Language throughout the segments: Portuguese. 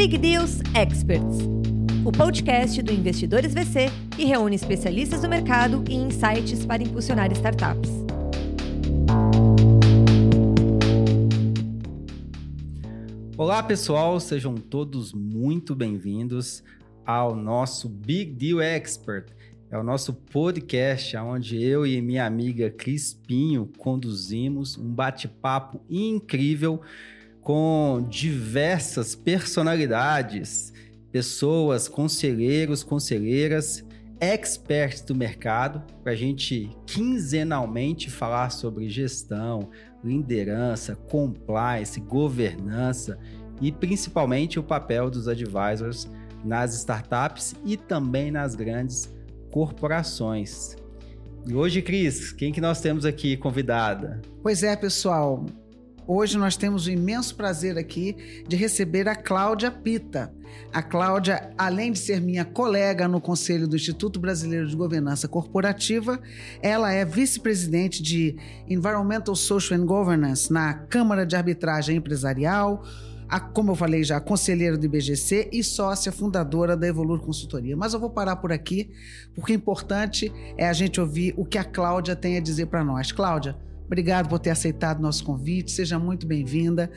Big Deals Experts, o podcast do Investidores VC que reúne especialistas do mercado e insights para impulsionar startups. Olá, pessoal, sejam todos muito bem-vindos ao nosso Big Deal Expert. É o nosso podcast onde eu e minha amiga Crispinho conduzimos um bate-papo incrível com diversas personalidades, pessoas, conselheiros, conselheiras, experts do mercado, para a gente quinzenalmente falar sobre gestão, liderança, compliance, governança e principalmente o papel dos advisors nas startups e também nas grandes corporações. E hoje, Cris, quem que nós temos aqui convidada? Pois é, pessoal. Hoje nós temos o imenso prazer aqui de receber a Cláudia Pita. A Cláudia, além de ser minha colega no Conselho do Instituto Brasileiro de Governança Corporativa, ela é vice-presidente de Environmental Social and Governance na Câmara de Arbitragem Empresarial, a, como eu falei já, conselheira do IBGC e sócia fundadora da Evolur Consultoria. Mas eu vou parar por aqui, porque o importante é a gente ouvir o que a Cláudia tem a dizer para nós. Cláudia, Obrigado por ter aceitado nosso convite. Seja muito bem-vinda.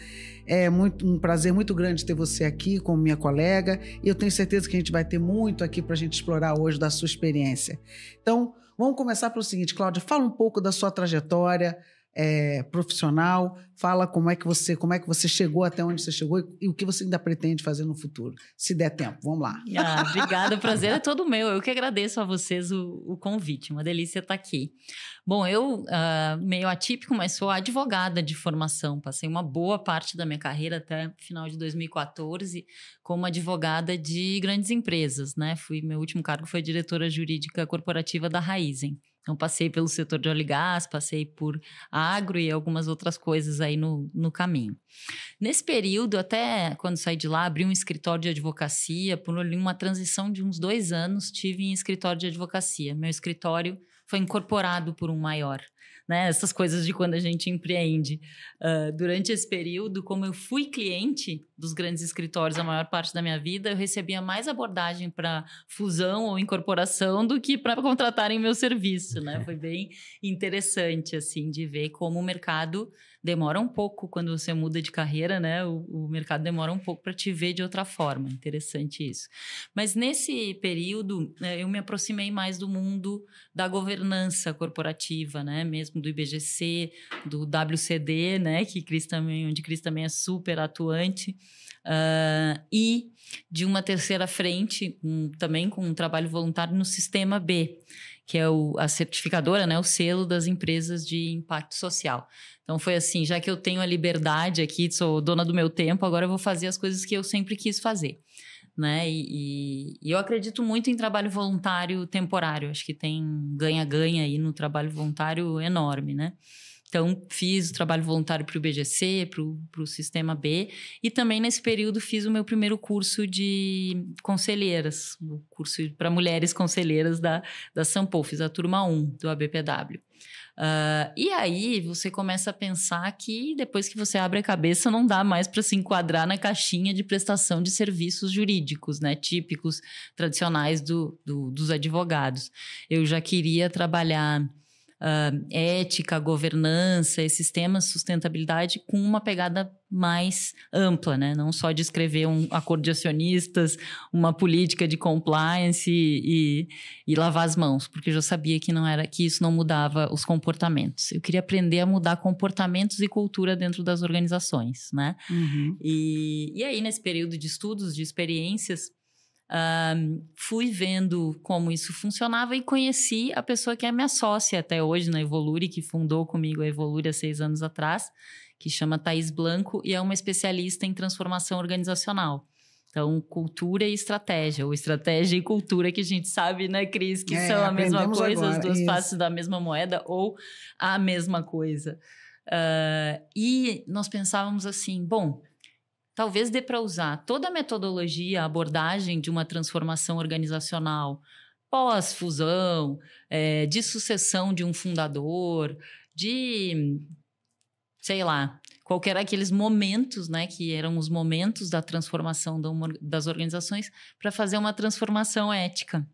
É muito, um prazer muito grande ter você aqui como minha colega. E eu tenho certeza que a gente vai ter muito aqui para a gente explorar hoje da sua experiência. Então, vamos começar pelo seguinte, Cláudia. Fala um pouco da sua trajetória é, profissional. Fala como é que você como é que você chegou até onde você chegou e, e, o que você ainda pretende fazer no futuro, se der tempo. Vamos lá. Ah, obrigada, o prazer é todo meu. Eu que agradeço a vocês o, o convite. Uma delícia estar aqui. Bom, eu uh, meio atípico, mas sou advogada de formação. Passei uma boa parte da minha carreira até final de 2014 como advogada de grandes empresas, né? Fui meu último cargo foi diretora jurídica corporativa da Raizen. Então, passei pelo setor de óleo e gás, passei por agro e algumas outras coisas aí no, no caminho. Nesse período, até quando saí de lá, abri um escritório de advocacia. Por uma transição de uns dois anos, tive em escritório de advocacia. Meu escritório foi incorporado por um maior né? Essas coisas de quando a gente empreende. Uh, durante esse período, como eu fui cliente dos grandes escritórios a maior parte da minha vida, eu recebia mais abordagem para fusão ou incorporação do que para contratarem meu serviço, né? Foi bem interessante, assim, de ver como o mercado demora um pouco quando você muda de carreira, né? O, o mercado demora um pouco para te ver de outra forma. Interessante isso. Mas nesse período, né, eu me aproximei mais do mundo da governança corporativa, né? Mesmo do IBGC, do WCD, né? Que Cris também, onde Cris também é super atuante. Uh, e de uma terceira frente, um, também com um trabalho voluntário no Sistema B, que é o, a certificadora, né, o selo das empresas de impacto social. Então foi assim, já que eu tenho a liberdade aqui, sou dona do meu tempo, agora eu vou fazer as coisas que eu sempre quis fazer. Né? E, e, eu acredito muito em trabalho voluntário temporário. Acho que tem ganha-ganha aí no trabalho voluntário enorme, né? Então, fiz o trabalho voluntário para o BGC, para o Sistema B, e também nesse período fiz o meu primeiro curso de conselheiras, o curso para mulheres conselheiras da, da Sampol, fiz a turma 1 do ABPW. Uh, e aí você começa a pensar que depois que você abre a cabeça, não dá mais para se enquadrar na caixinha de prestação de serviços jurídicos, né? Típicos, tradicionais do, do dos advogados. Eu já queria trabalhar uh, ética, governança, esses temas, sustentabilidade, com uma pegada mais ampla, né? Não só de escrever um acordo de acionistas, uma política de compliance e, e, e, lavar as mãos, porque eu já sabia que não era que isso não mudava os comportamentos. Eu queria aprender a mudar comportamentos e cultura dentro das organizações, né? Uhum. E, e aí, nesse período de estudos, de experiências, fui vendo como isso funcionava e conheci a pessoa que é minha sócia até hoje na Evolure, que fundou comigo a Evolure há seis anos atrás, que chama Thaís Blanco e é uma especialista em transformação organizacional. Então, cultura e estratégia, ou estratégia e cultura, que a gente sabe, né, Cris, que é, são a mesma coisa, agora, as duas isso. faces da mesma moeda ou a mesma coisa. Uh, e nós pensávamos assim: bom, talvez dê para usar toda a metodologia, a abordagem de uma transformação organizacional pós-fusão, é, de sucessão de um fundador, de, sei lá, qualquer aqueles momentos, né, que eram os momentos da transformação das organizações para fazer uma transformação ética.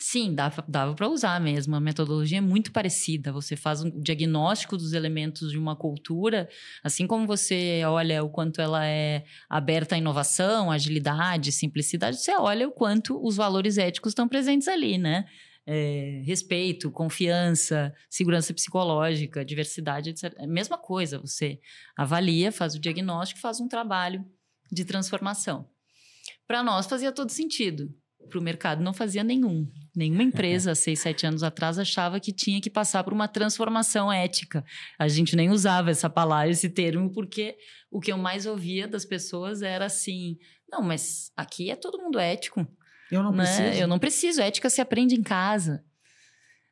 Sim, dava, dava para usar mesmo. A metodologia é muito parecida. Você faz um diagnóstico dos elementos de uma cultura, assim como você olha o quanto ela é aberta à inovação, agilidade, simplicidade, você olha o quanto os valores éticos estão presentes ali, né? É, respeito, confiança, segurança psicológica, diversidade, etc. É mesma coisa. Você avalia, faz o diagnóstico, faz um trabalho de transformação. Para nós fazia todo sentido para o mercado não fazia nenhum. Nenhuma empresa, seis, sete anos atrás, achava que tinha que passar por uma transformação ética. A gente nem usava essa palavra, esse termo, porque o que eu mais ouvia das pessoas era assim: não, mas aqui é todo mundo ético. Eu não né? preciso. Eu não preciso. Ética se aprende em casa.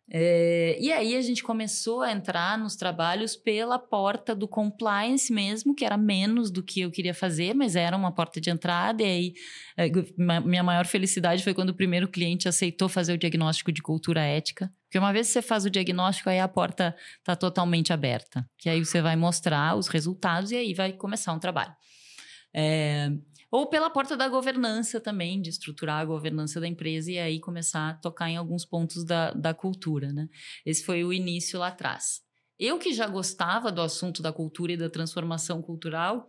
É, e aí a gente começou a entrar nos trabalhos pela porta do compliance mesmo, que era menos do que eu queria fazer, mas era uma porta de entrada. E aí é, minha maior felicidade foi quando o primeiro cliente aceitou fazer o diagnóstico de cultura ética. Porque uma vez que você faz o diagnóstico, aí a porta está totalmente aberta. Que aí você vai mostrar os resultados e aí vai começar um trabalho. É, ou pela porta da governança também, de estruturar a governança da empresa e aí começar a tocar em alguns pontos da, da cultura, né? Esse foi o início lá atrás. Eu que já gostava do assunto da cultura e da transformação cultural,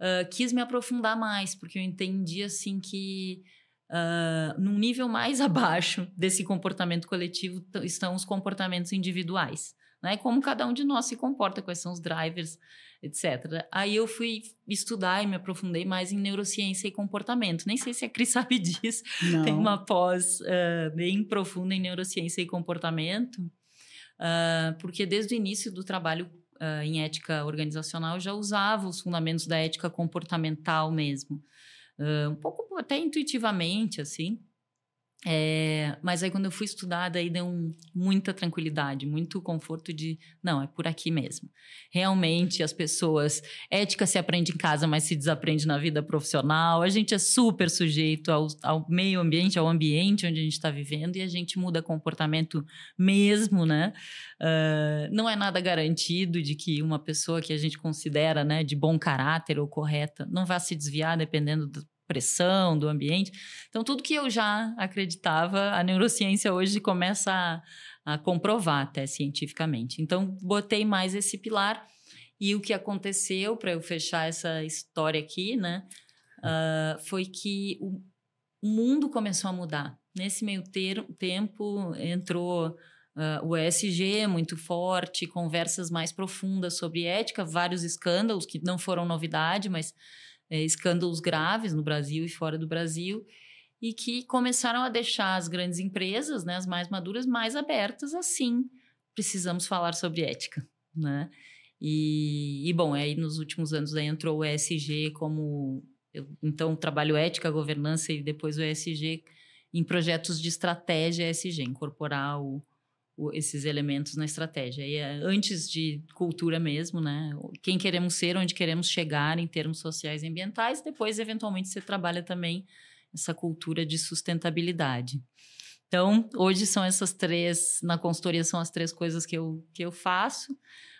uh, quis me aprofundar mais, porque eu entendi assim que uh, num nível mais abaixo desse comportamento coletivo estão os comportamentos individuais. Né? Como cada um de nós se comporta, quais são os drivers etc. Aí eu fui estudar e me aprofundei mais em neurociência e comportamento. Nem sei se a Cris sabe disso. Não. Tem uma pós uh, bem profunda em neurociência e comportamento, uh, porque desde o início do trabalho uh, em ética organizacional eu já usava os fundamentos da ética comportamental mesmo. um pouco até intuitivamente, assim. É, mas aí quando eu fui estudar, daí deu um, muita tranquilidade, muito conforto de, não, é por aqui mesmo. Realmente as pessoas, ética se aprende em casa, mas se desaprende na vida profissional. A gente é super sujeito ao, ao meio ambiente, ao ambiente onde a gente está vivendo e a gente muda comportamento mesmo, né? Uh, não é nada garantido de que uma pessoa que a gente considera, né, de bom caráter ou correta, não vá se desviar dependendo do pressão do ambiente. Então, tudo que eu já acreditava, a neurociência hoje começa a, a comprovar até cientificamente. Então, botei mais esse pilar. E o que aconteceu, para eu fechar essa história aqui, né, uh, foi que o, mundo começou a mudar. Nesse meio ter, tempo, entrou Uh, o ESG muito forte, conversas mais profundas sobre ética, vários escândalos que não foram novidade, mas é, escândalos graves no Brasil e fora do Brasil e que começaram a deixar as grandes empresas, né, as mais maduras, mais abertas. Assim, precisamos falar sobre ética, né? E, e bom, aí nos últimos anos aí entrou o ESG como eu, então trabalho ética, governança e depois o ESG em projetos de estratégia ESG, incorporar o, esses elementos na estratégia. E é antes de cultura mesmo, né? Quem queremos ser, onde queremos chegar em termos sociais e ambientais, depois, eventualmente, você trabalha também essa cultura de sustentabilidade. Então, hoje são essas três, na consultoria são as três coisas que eu, que eu faço.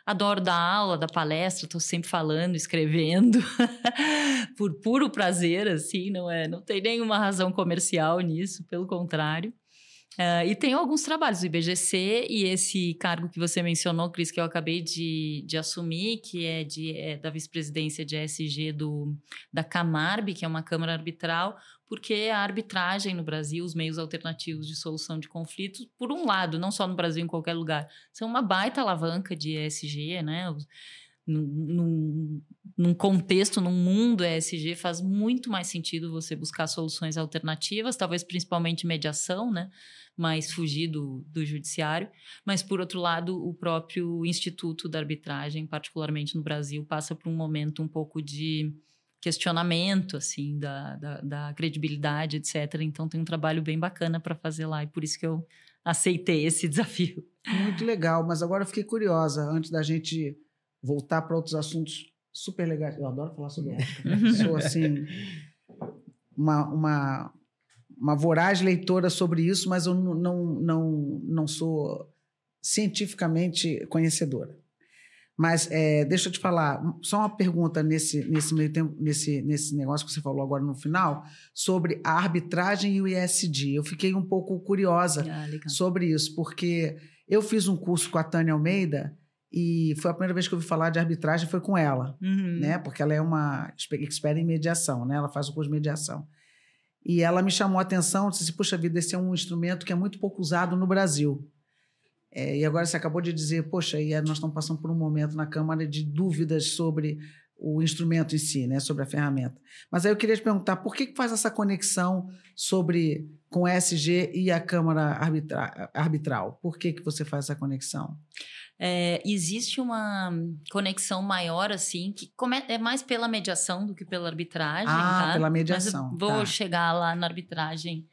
Adoro dar aula, dar palestra, estou sempre falando, escrevendo, por puro prazer, assim, não é, não tem nenhuma razão comercial nisso, pelo contrário. Uh, e tem alguns trabalhos do IBGC e esse cargo que você mencionou, Cris, que eu acabei de, de assumir, que é, de, é da vice-presidência de ESG do, da Camarb, que é uma Câmara Arbitral, porque a arbitragem no Brasil, os meios alternativos de solução de conflitos, por um lado, não só no Brasil, em qualquer lugar, são uma baita alavanca de ESG, né? Contexto, num mundo ESG, faz muito mais sentido você buscar soluções alternativas, talvez principalmente mediação, né? mais fugir do, do judiciário. Mas, por outro lado, o próprio Instituto da Arbitragem, particularmente no Brasil, passa por um momento um pouco de questionamento assim da, da, da credibilidade, etc. Então tem um trabalho bem bacana para fazer lá e por isso que eu aceitei esse desafio. Muito legal, mas agora eu fiquei curiosa antes da gente voltar para outros assuntos super legais. Eu adoro falar sobre ética. Né? Sou assim uma, uma uma voraz leitora sobre isso, mas eu não, não, não sou cientificamente conhecedora. Mas é, deixa eu te falar, só uma pergunta nesse, nesse meio tempo, nesse, nesse negócio que você falou agora no final, sobre a arbitragem e o ISD. Eu fiquei um pouco curiosa Ah, sobre isso, porque eu fiz um curso com a Tânia Almeida e foi a primeira vez que eu ouvi falar de arbitragem foi com ela, Uhum. né? Porque ela é uma expe- expert em mediação, né? Ela faz o curso de mediação. E ela me chamou a atenção, disse, puxa vida, esse é um instrumento que é muito pouco usado no Brasil. É, e agora você acabou de dizer, poxa, e nós estamos passando por um momento na Câmara de dúvidas sobre o instrumento em si, né, sobre a ferramenta. Mas aí eu queria te perguntar, por que, que faz essa conexão sobre com o ESG e a Câmara arbitra- arbitral? Por que, que você faz essa conexão? É, existe uma conexão maior, assim, que é mais pela mediação do que pela arbitragem. Ah, tá? pela Mas mediação, eu vou tá. chegar lá na arbitragem.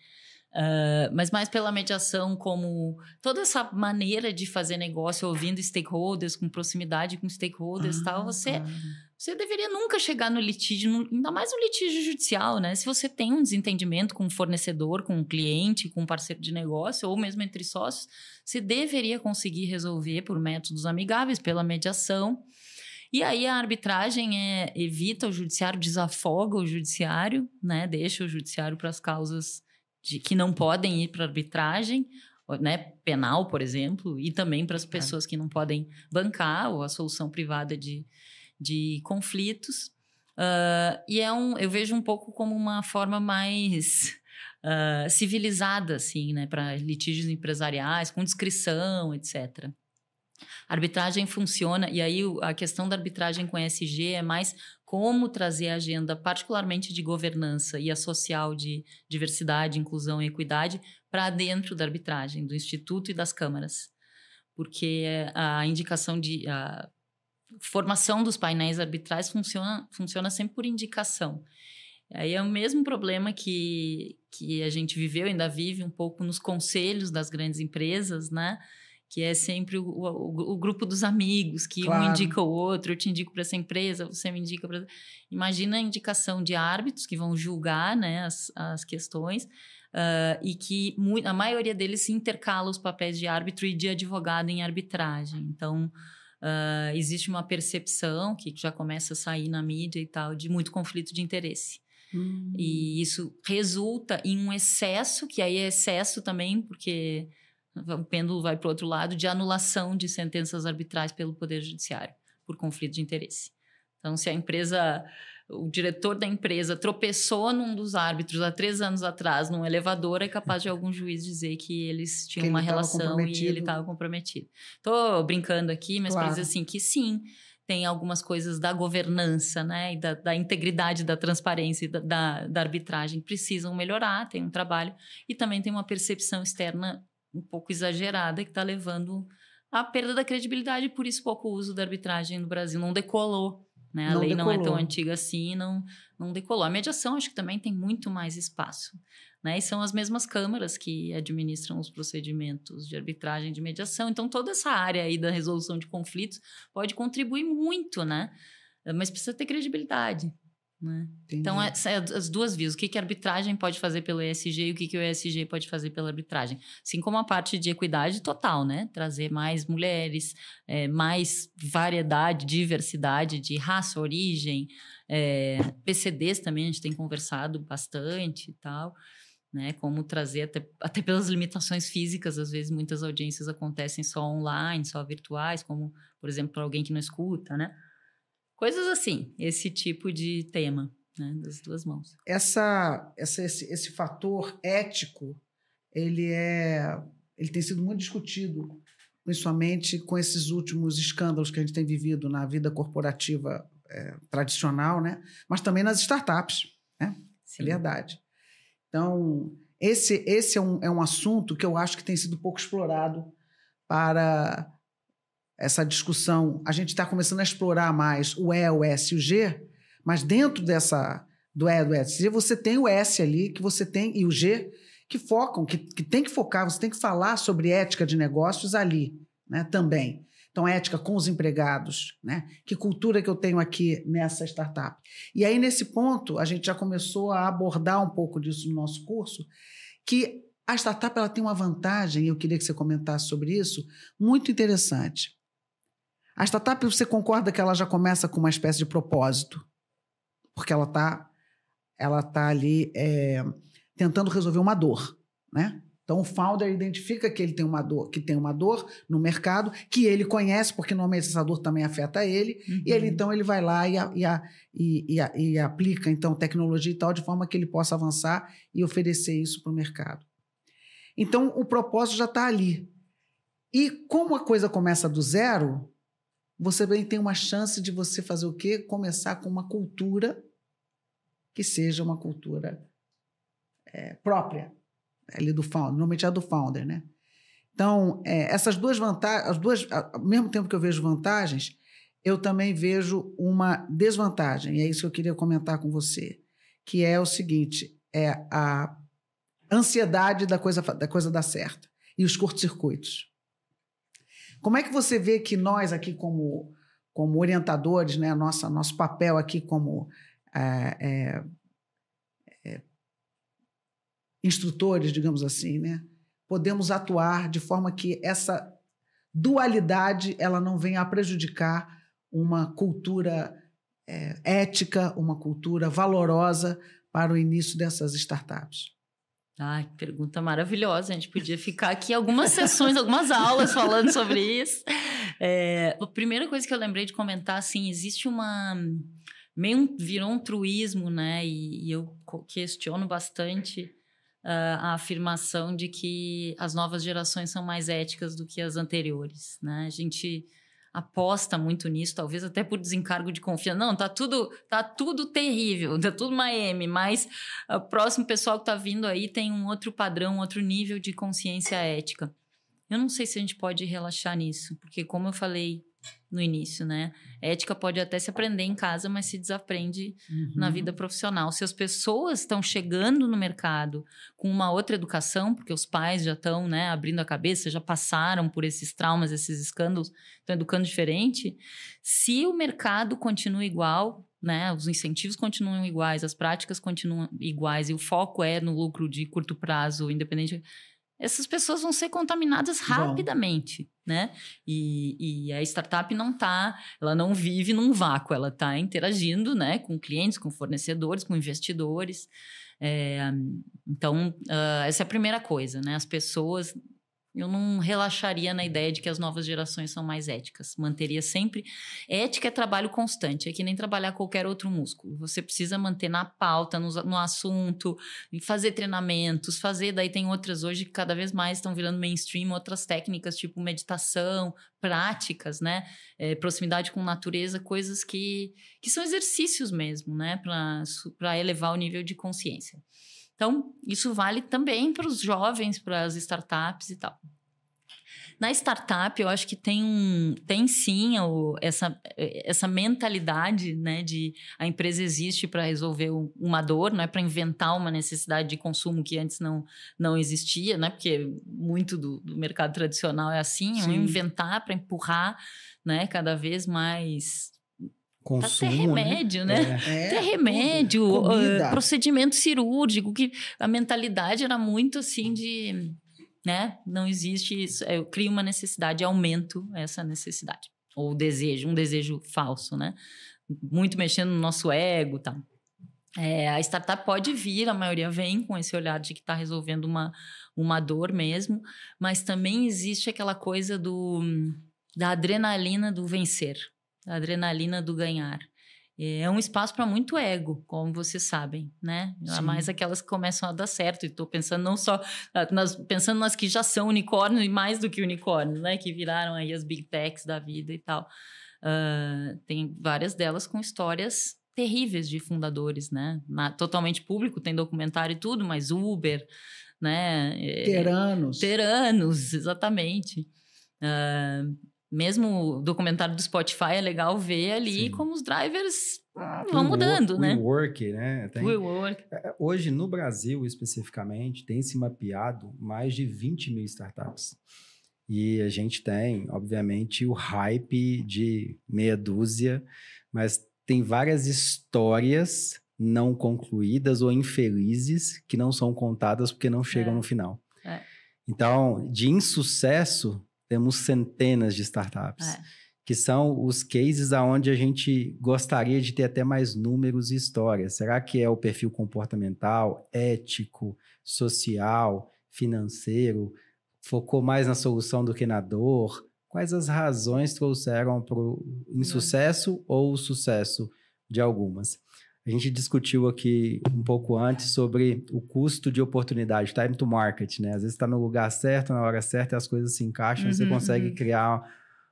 ah, mas mais pela mediação, como toda essa maneira de fazer negócio, ouvindo stakeholders, com proximidade com stakeholders e tal, Ah, você claro. Você deveria nunca chegar no litígio, ainda mais no litígio judicial, né? Se você tem um desentendimento com um fornecedor, com um cliente, com um parceiro de negócio, ou mesmo entre sócios, você deveria conseguir resolver por métodos amigáveis, pela mediação. E aí a arbitragem é, evita o judiciário, desafoga o judiciário, né? Deixa o judiciário para as causas de, que não podem ir para arbitragem, né? Penal, por exemplo, e também para as pessoas que não podem bancar ou a solução privada de, de conflitos. Ah, e é um, eu vejo um pouco como uma forma mais ah, civilizada, assim, né, para litígios empresariais, com descrição, etc. A arbitragem funciona, e aí a questão da arbitragem com ESG é mais como trazer a agenda, particularmente de governança e a social de diversidade, inclusão e equidade, para dentro da arbitragem, do Instituto e das câmaras. Porque a indicação de. A formação dos painéis arbitrais funciona, funciona sempre por indicação. Aí é o mesmo problema que, que a gente viveu, ainda vive um pouco nos conselhos das grandes empresas, né? Que é sempre o, o, o grupo dos amigos, que um Claro. indica o outro, eu te indico para essa empresa, você me indica para. Imagina a indicação de árbitros que vão julgar né, as, as questões. ah, e que a maioria deles se intercala os papéis de árbitro e de advogado em arbitragem. Então, ah, existe uma percepção que já começa a sair na mídia e tal de muito conflito de interesse. Hum. E isso resulta em um excesso, que aí é excesso também, porque o pêndulo vai para o outro lado, de anulação de sentenças arbitrais pelo Poder Judiciário, por conflito de interesse. Então, se a empresa, o diretor da empresa tropeçou num dos árbitros há três anos atrás, num elevador, é capaz de algum juiz dizer que eles tinham Que uma relação e ele estava comprometido. Estou brincando aqui, mas para Claro. dizer assim que sim, tem algumas coisas da governança, né, e da, da integridade, da transparência da, da, da arbitragem que precisam melhorar, tem um trabalho, e também tem uma percepção externa um pouco exagerada que está levando à perda da credibilidade, por isso pouco uso da arbitragem no Brasil, não decolou, né, a Não lei não é tão decolou. antiga assim, não, não decolou. A mediação acho que também tem muito mais espaço, né, e são as mesmas câmaras que administram os procedimentos de arbitragem de mediação, então toda essa área aí da resolução de conflitos pode contribuir muito, né? Mas precisa ter credibilidade, né? Então, é as duas vias. O que, que a arbitragem pode fazer pelo ESG e o que, que o ESG pode fazer pela arbitragem. Assim como a parte de equidade total, né? Trazer mais mulheres, eh, mais variedade, diversidade de raça, origem, eh, PCDs também, a gente tem conversado bastante e tal. Né, como trazer, até, até pelas limitações físicas, às vezes muitas audiências acontecem só online, só virtuais, como, por exemplo, para alguém que não escuta, né? Coisas assim, esse tipo de tema, né, das duas mãos. essa, essa- esse, esse fator ético, ele é, ele tem sido muito discutido, principalmente com esses últimos escândalos que a gente tem vivido na vida corporativa é, tradicional, né? Mas também nas startups, é Sim. verdade. Então, esse, esse é, um, é um assunto que eu acho que tem sido pouco explorado para essa discussão. A gente está começando a explorar mais o E, o S e o G, mas dentro dessa do E, do S, e você tem o S ali, que você tem, e o G, que focam, que, que tem que focar, você tem que falar sobre ética de negócios ali, né, também. Então, ética com os empregados, né? Que cultura que eu tenho aqui nessa startup? E aí, nesse ponto, a gente já começou a abordar um pouco disso no nosso curso, que a startup ela tem uma vantagem, e eu queria que você comentasse sobre isso, muito interessante. A startup, você concorda que ela já começa com uma espécie de propósito? Porque ela está ela tá ali é, tentando resolver uma dor, né? Então o founder identifica que ele tem uma dor, que tem uma dor no mercado, que ele conhece, porque normalmente essa dor também afeta ele, uhum. e ele então ele vai lá e, a, e, a, e, a, e, aplica então tecnologia e tal de forma que ele possa avançar e oferecer isso para o mercado. Então o propósito já está ali. E como a coisa começa do zero, você também tem uma chance de você fazer o quê? Começar com uma cultura que seja uma cultura é, própria ali do founder, normalmente é do founder, né? Então, é, essas duas vantagens, as duas, ao mesmo tempo que eu vejo vantagens, eu também vejo uma desvantagem, e é isso que eu queria comentar com você, que é o seguinte, é a ansiedade da coisa, da coisa dar certo e os curtos-circuitos. Como é que você vê que nós aqui como, como orientadores, né, nossa, nosso papel aqui como é, é, instrutores, digamos assim, né? Podemos atuar de forma que essa dualidade ela não venha a prejudicar uma cultura é, ética, uma cultura valorosa para o início dessas startups. Ai, pergunta maravilhosa. A gente podia ficar aqui algumas sessões, algumas aulas falando sobre isso. É, a primeira coisa que eu lembrei de comentar, assim, existe uma meio virou um truísmo, né? E, e eu questiono bastante uh, a afirmação de que as novas gerações são mais éticas do que as anteriores, né? A gente aposta muito nisso, talvez até por desencargo de confiança. Não, tá tudo, tá tudo terrível, tá tudo Miami, mas o próximo pessoal que tá vindo aí tem um outro padrão, um outro nível de consciência ética. Eu não sei se a gente pode relaxar nisso, porque como eu falei no início, né? Ética pode até se aprender em casa, mas se desaprende uhum. na vida profissional. Se as pessoas estão chegando no mercado com uma outra educação, porque os pais já estão, né, abrindo a cabeça, já passaram por esses traumas, esses escândalos, estão educando diferente. Se o mercado continua igual, né, os incentivos continuam iguais, as práticas continuam iguais e o foco é no lucro de curto prazo, independente essas pessoas vão ser contaminadas rapidamente, Bom. né? E, e, a startup não tá, ela não vive num vácuo, ela está interagindo, né, com clientes, com fornecedores, com investidores. É, então, uh, essa é a primeira coisa, né? As pessoas eu não relaxaria na ideia de que as novas gerações são mais éticas. Manteria sempre. Ética é trabalho constante, é que nem trabalhar qualquer outro músculo. Você precisa manter na pauta, no, no assunto, fazer treinamentos, fazer. Daí tem outras hoje que cada vez mais estão virando mainstream, outras técnicas tipo meditação, práticas, né? É, proximidade com natureza, coisas que, que são exercícios mesmo, né? Para elevar o nível de consciência. Então, isso vale também para os jovens, para as startups e tal. Na startup, eu acho que tem, um, tem sim o, essa, essa mentalidade né, de a empresa existe para resolver uma dor, não é para inventar uma necessidade de consumo que antes não, não existia, né, porque muito do, do mercado tradicional é assim, inventar para empurrar né, cada vez mais consumo. Tá ter remédio, né? né? É. ter remédio, procedimento cirúrgico, que a mentalidade era muito assim de. Né? Não existe isso. Eu crio uma necessidade, aumento essa necessidade. Ou desejo, um desejo falso, né? Muito mexendo no nosso ego tal. É, a startup pode vir, a maioria vem com esse olhar de que está resolvendo uma, uma dor mesmo, mas também existe aquela coisa do, da adrenalina do vencer a adrenalina do ganhar. É um espaço para muito ego, como vocês sabem, né? Sim. Mais aquelas que começam a dar certo. E estou pensando não só ah, nas, pensando nas que já são unicórnios e mais do que unicórnios, né? Que viraram aí as big techs da vida e tal. Uh, tem várias delas com histórias terríveis de fundadores, né? Na, totalmente público, tem documentário e tudo, mas Uber, né? É, Teranos. Teranos, exatamente. Uh, mesmo o documentário do Spotify é legal ver ali Sim. como os drivers ah, vão mudando, né? WeWork, né? Tem, WeWork. É, é, hoje, no Brasil, especificamente, tem se mapeado mais de 20 mil startups. E a gente tem, obviamente, o hype de meia dúzia, mas tem várias histórias não concluídas ou infelizes que não são contadas porque não chegam é. no final. É. Então, de insucesso, temos centenas de startups. É. que são os cases aonde a gente gostaria de ter até mais números e histórias. Será que é o perfil comportamental, ético, social, financeiro? Focou mais na solução do que na dor? Quais as razões trouxeram para o insucesso ou o sucesso de algumas? A gente discutiu aqui um pouco antes sobre o custo de oportunidade, time to market, né? Às vezes está no lugar certo, na hora certa, e as coisas se encaixam uhum, você consegue uhum. criar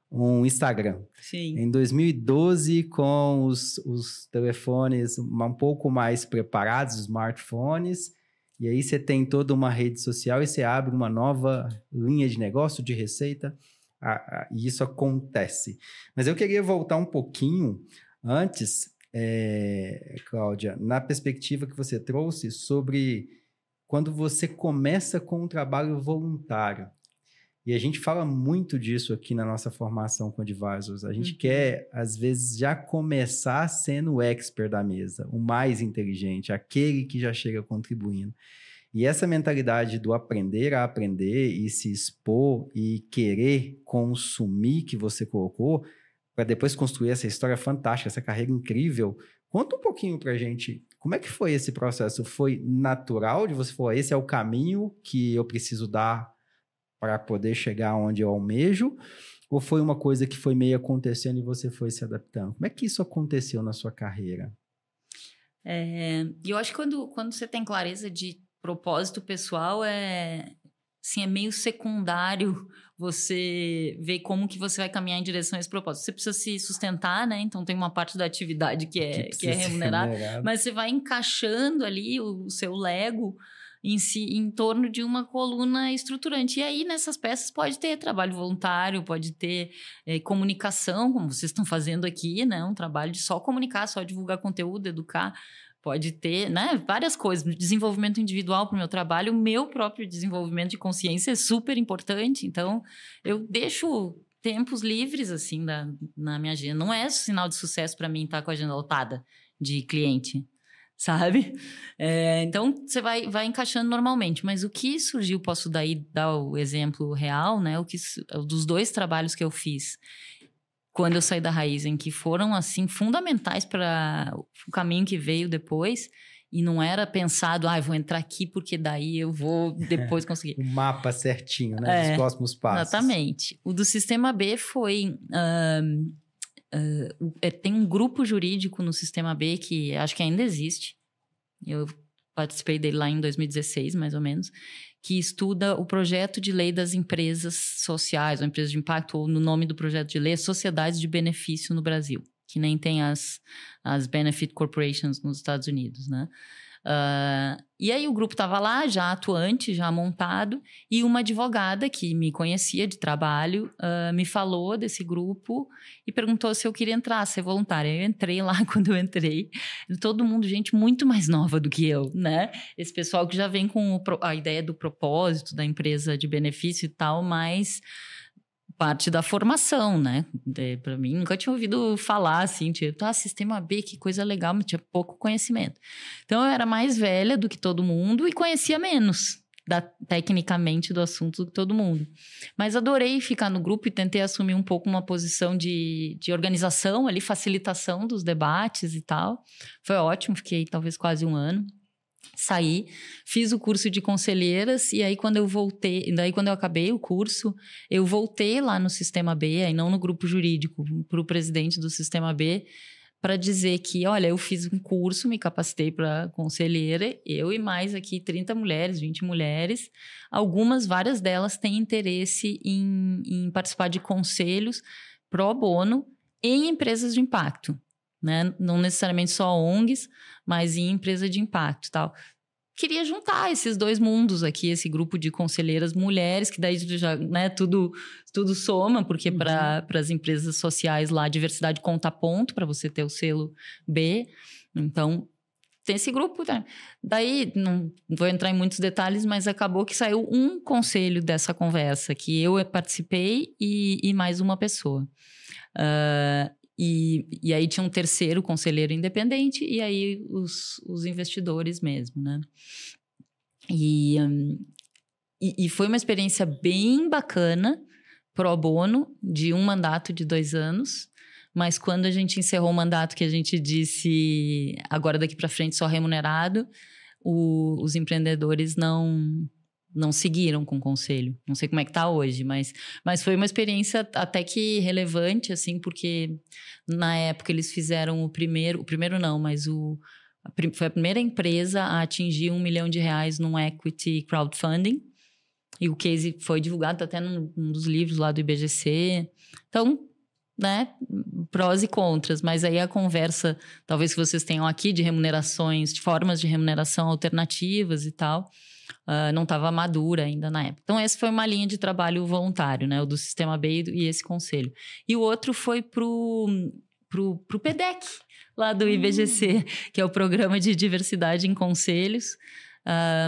um Instagram. Sim. Em 2012, com os, os telefones um pouco mais preparados, smartphones, e aí você tem toda uma rede social e você abre uma nova linha de negócio, de receita, e isso acontece. Mas eu queria voltar um pouquinho antes é, Cláudia, na perspectiva que você trouxe sobre quando você começa com um trabalho voluntário. E a gente fala muito disso aqui na nossa formação com advisors. A gente uhum. quer, às vezes, já começar sendo o expert da mesa, o mais inteligente, aquele que já chega contribuindo. E essa mentalidade do aprender a aprender e se expor e querer consumir que você colocou, para depois construir essa história fantástica, essa carreira incrível. Conta um pouquinho para gente, como é que foi esse processo? Foi natural de você falar, esse é o caminho que eu preciso dar para poder chegar onde eu almejo? Ou foi uma coisa que foi meio acontecendo e você foi se adaptando? Como é que isso aconteceu na sua carreira? É, eu acho que quando, quando você tem clareza de propósito pessoal, é, assim, é meio secundário você ver como que você vai caminhar em direção a esse propósito. Você precisa se sustentar, né? Então tem uma parte da atividade que é, que, que é remunerada, mas você vai encaixando ali o, o seu Lego em si em torno de uma coluna estruturante. E aí, nessas peças, pode ter trabalho voluntário, pode ter é, comunicação, como vocês estão fazendo aqui, né? Um trabalho de só comunicar, só divulgar conteúdo, educar pode ter, né, várias coisas, desenvolvimento individual para o meu trabalho, o meu próprio desenvolvimento de consciência é super importante, então eu deixo tempos livres assim da, na minha agenda. Não é sinal de sucesso para mim estar com a agenda lotada de cliente, sabe? É, então você vai, vai encaixando normalmente. Mas o que surgiu, posso daí dar o exemplo real, né? O que dos dois trabalhos que eu fiz quando eu saí da Raizen, que foram, assim, fundamentais para o caminho que veio depois. E não era pensado, ah, vou entrar aqui porque daí eu vou depois conseguir. o mapa certinho, né? É, Dos próximos passos. Exatamente. O do Sistema B foi... Uh, uh, tem um grupo jurídico no Sistema B que acho que ainda existe. Eu participei dele lá em 2016, mais ou menos que estuda o projeto de lei das empresas sociais, ou empresas de impacto, ou no nome do projeto de lei, sociedades de benefício no Brasil, que nem tem as, as benefit corporations nos Estados Unidos, né? Uh, e aí o grupo estava lá, já atuante, já montado, e uma advogada que me conhecia de trabalho uh, me falou desse grupo e perguntou se eu queria entrar, ser voluntária. Eu entrei lá, quando eu entrei, todo mundo, gente muito mais nova do que eu, né? Esse pessoal que já vem com o, a ideia do propósito da empresa de benefício e tal, mas parte da formação, né? É, para mim, nunca tinha ouvido falar assim, tipo, ah, sistema B, que coisa legal, mas tinha pouco conhecimento. Então, eu era mais velha do que todo mundo e conhecia menos. Da, tecnicamente do assunto do que todo mundo. Mas adorei ficar no grupo e tentei assumir um pouco uma posição de, de organização ali, facilitação dos debates e tal. Foi ótimo, fiquei talvez quase um ano saí, fiz o curso de conselheiras e aí quando eu voltei, daí quando eu acabei o curso, eu voltei lá no Sistema B, aí não no grupo jurídico, para o presidente do Sistema B, para dizer que, olha, eu fiz um curso, me capacitei para conselheira, eu e mais aqui 30 mulheres, 20 mulheres, algumas, várias delas têm interesse em, em participar de conselhos pro bono em empresas de impacto né? Não necessariamente só ONGs, mas em empresa de impacto tal. Queria juntar esses dois mundos aqui, esse grupo de conselheiras mulheres, que daí já, né, tudo, tudo soma, porque uhum. para as empresas sociais lá, a diversidade conta ponto para você ter o selo B. Então, tem esse grupo, né? Daí, não vou entrar em muitos detalhes, mas acabou que saiu um conselho dessa conversa, que eu participei e, e mais uma pessoa. Uh, e, e aí tinha um terceiro conselheiro independente e aí os, os investidores mesmo, né? E, um, e, e, foi uma experiência bem bacana, pro bono de um mandato de dois anos. Mas quando a gente encerrou o mandato que a gente disse agora daqui para frente só remunerado, o, os empreendedores não não seguiram com o conselho. Não sei como é que tá hoje, mas, mas foi uma experiência até que relevante, assim, porque na época eles fizeram o primeiro, o primeiro não, mas o foi a primeira empresa a atingir um milhão de reais num equity crowdfunding. E o case foi divulgado até num, num dos livros lá do IBGC. Então, né, prós e contras, mas aí a conversa, talvez que vocês tenham aqui de remunerações, de formas de remuneração alternativas e tal, uh, não estava madura ainda na época. Então, essa foi uma linha de trabalho voluntário, né, o do Sistema B e esse conselho. E o outro foi pro, pro, pro PEDEC, lá do IBGC, hum. que é o Programa de Diversidade em Conselhos,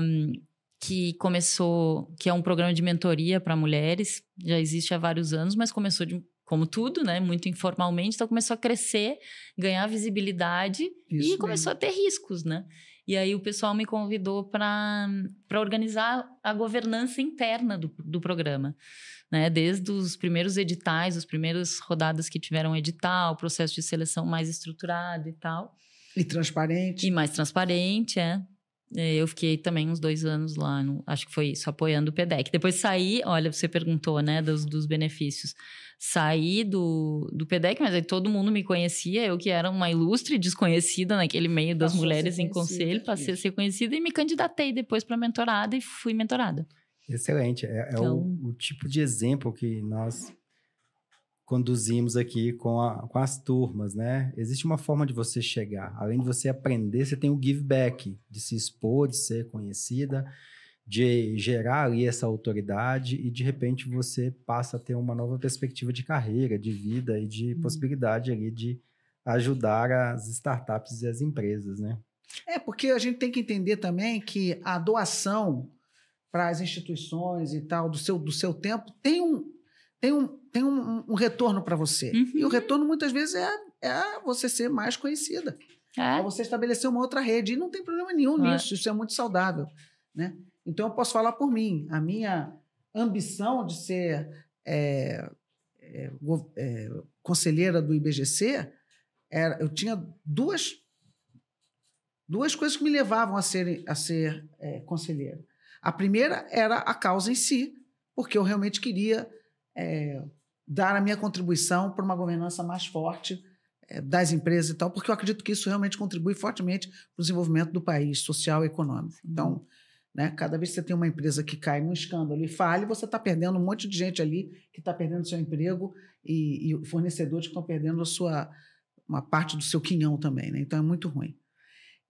um, que começou, que é um programa de mentoria para mulheres, já existe há vários anos, mas começou de como tudo, né? Muito informalmente, então começou a crescer, ganhar visibilidade Isso e começou mesmo. a ter riscos, né? E aí o pessoal me convidou para organizar a governança interna do, do programa. Né? Desde os primeiros editais, as primeiras rodadas que tiveram edital, processo de seleção mais estruturado e tal. E transparente. E mais transparente, é. É eu fiquei também uns dois anos lá, no, acho que foi isso, apoiando o PEDEC. Depois saí, olha, você perguntou, né, dos, dos benefícios saí do, do PEDEC, mas aí todo mundo me conhecia, eu que era uma ilustre desconhecida naquele meio das Passou mulheres em conselho, passei a ser conhecida e me candidatei depois para mentorada e fui mentorada. Excelente, é, então... é o, então o, tipo de exemplo que nós conduzimos aqui com, a, com as turmas, né? Existe uma forma de você chegar, além de você aprender, você tem o give back, de se expor, de ser conhecida, de gerar ali essa autoridade e de repente você passa a ter uma nova perspectiva de carreira, de vida e de uhum. possibilidade ali de ajudar as startups e as empresas, né? É, porque a gente tem que entender também que a doação para as instituições e tal do seu, do seu tempo tem um, tem um, tem um, um retorno para você. Uhum. E o retorno muitas vezes é, é você ser mais conhecida. É. é você estabelecer uma outra rede. E não tem problema nenhum é. nisso, isso é muito saudável. Né? Então, eu posso falar por mim. A minha ambição de ser é, é, é, conselheira do IBGC, era, eu tinha duas, duas coisas que me levavam a ser, a ser conselheira. A primeira era a causa em si, porque eu realmente queria é, dar a minha contribuição para uma governança mais forte é, das empresas e tal, porque eu acredito que isso realmente contribui fortemente para o desenvolvimento do país, social e econômico. Então, né? Cada vez que você tem uma empresa que cai num escândalo e fale, você está perdendo um monte de gente ali que está perdendo seu emprego e, e, fornecedores que estão perdendo a sua, uma parte do seu quinhão também. Né? Então é muito ruim.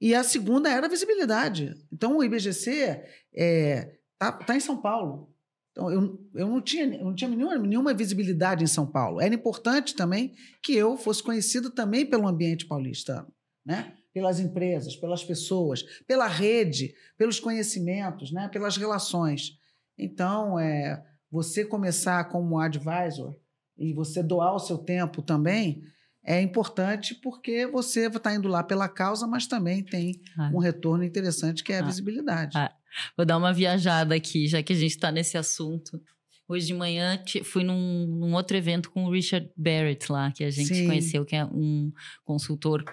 E a segunda era a visibilidade. Então o IBGC está é, tá, tá em São Paulo. Então, eu, eu não tinha, eu não tinha nenhuma, nenhuma visibilidade em São Paulo. Era importante também que eu fosse conhecido também pelo ambiente paulistano. Né? pelas empresas, pelas pessoas, pela rede, pelos conhecimentos, né? pelas relações. Então, é, você começar como advisor e você doar o seu tempo também é importante porque você está indo lá pela causa, mas também tem ah. um retorno interessante que é a ah. visibilidade. Ah. Vou dar uma viajada aqui, já que a gente está nesse assunto. Hoje de manhã fui num, num, outro evento com o Richard Barrett lá, que a gente Sim. conheceu, que é um consultor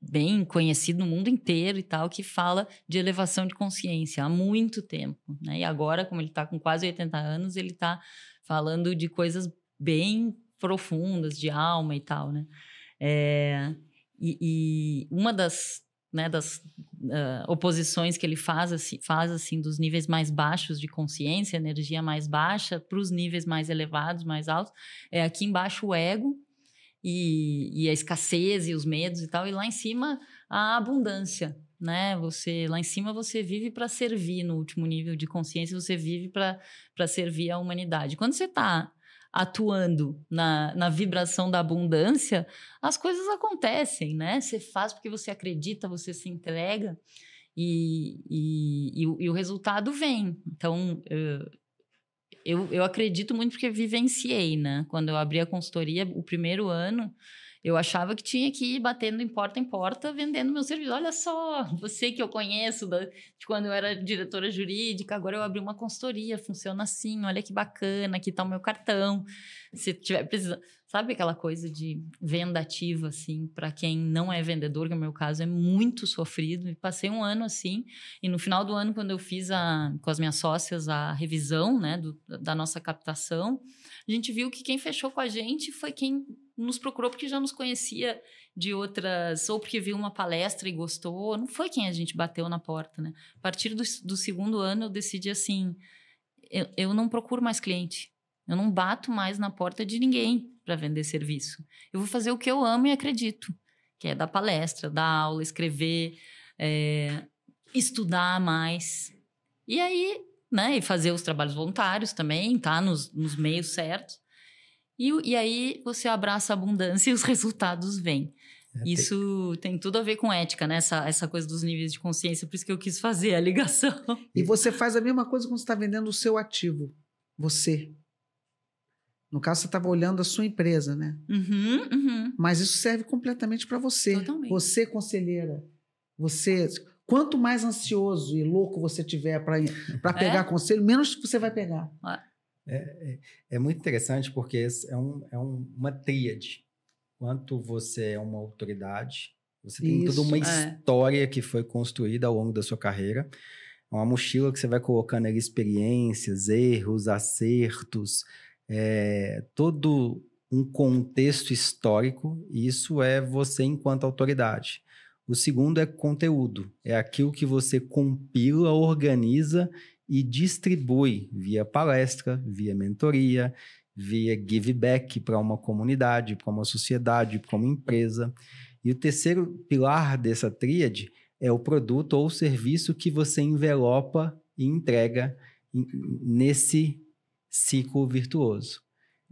bem conhecido no mundo inteiro e tal, que fala de elevação de consciência há muito tempo. Né? E agora, como ele está com quase 80 anos, ele está falando de coisas bem profundas, de alma e tal. Né? É, e, e, uma das, né, das uh, oposições que ele faz, assim, faz assim, dos níveis mais baixos de consciência, energia mais baixa, para os níveis mais elevados, mais altos, é aqui embaixo o ego e, e a escassez e os medos e tal, e lá em cima a abundância, né? Você lá em cima você vive para servir no último nível de consciência, você vive para servir a humanidade. Quando você está atuando na, na vibração da abundância, as coisas acontecem, né? Você faz porque você acredita, você se entrega e, e, e, o, e o resultado vem. Então, eu, eu, eu acredito muito porque vivenciei, né? Quando eu abri a consultoria, o primeiro ano, Eu achava que tinha que ir batendo em porta em porta, vendendo meu serviço. Olha só, você que eu conheço da, de quando eu era diretora jurídica, agora eu abri uma consultoria, funciona assim, olha que bacana, aqui tá o meu cartão. Se tiver precisando. Sabe aquela coisa de venda ativa, assim, para quem não é vendedor, que no meu caso é muito sofrido. E passei um ano assim, e no final do ano, quando eu fiz a, com as minhas sócias a revisão né, do, da nossa captação, a gente viu que quem fechou com a gente foi quem nos procurou porque já nos conhecia de outras, ou porque viu uma palestra e gostou. Não foi quem a gente bateu na porta, né? A partir do, do segundo ano, eu decidi assim: eu, eu não procuro mais cliente. Eu não bato mais na porta de ninguém para vender serviço. Eu vou fazer o que eu amo e acredito, que é dar palestra, dar aula, escrever, é, estudar mais. E aí, né, e fazer os trabalhos voluntários também, tá nos, nos meios certos. E, e aí você abraça a abundância e os resultados vêm. É, isso tem... tem... tudo a ver com ética, né? Essa, essa coisa dos níveis de consciência, por isso que eu quis fazer a ligação. E você faz a mesma coisa quando você está vendendo o seu ativo. Você. No caso, você estava olhando a sua empresa, né? Uhum, uhum. Mas isso serve completamente para você. Totalmente. Você, conselheira. Você. Quanto mais ansioso e louco você tiver para pegar é? conselho, menos você vai pegar. É, é, é, muito interessante porque é, um, é um, uma tríade. Quanto você é uma autoridade, você tem isso, toda uma é. história que foi construída ao longo da sua carreira. É uma mochila que você vai colocando ali experiências, erros, acertos, é, todo um contexto histórico, e isso é você enquanto autoridade. O segundo é conteúdo, é aquilo que você compila, organiza e distribui via palestra, via mentoria, via give back para uma comunidade, para uma sociedade, para uma empresa. E o terceiro pilar dessa tríade é o produto ou serviço que você envelopa e entrega nesse ciclo virtuoso.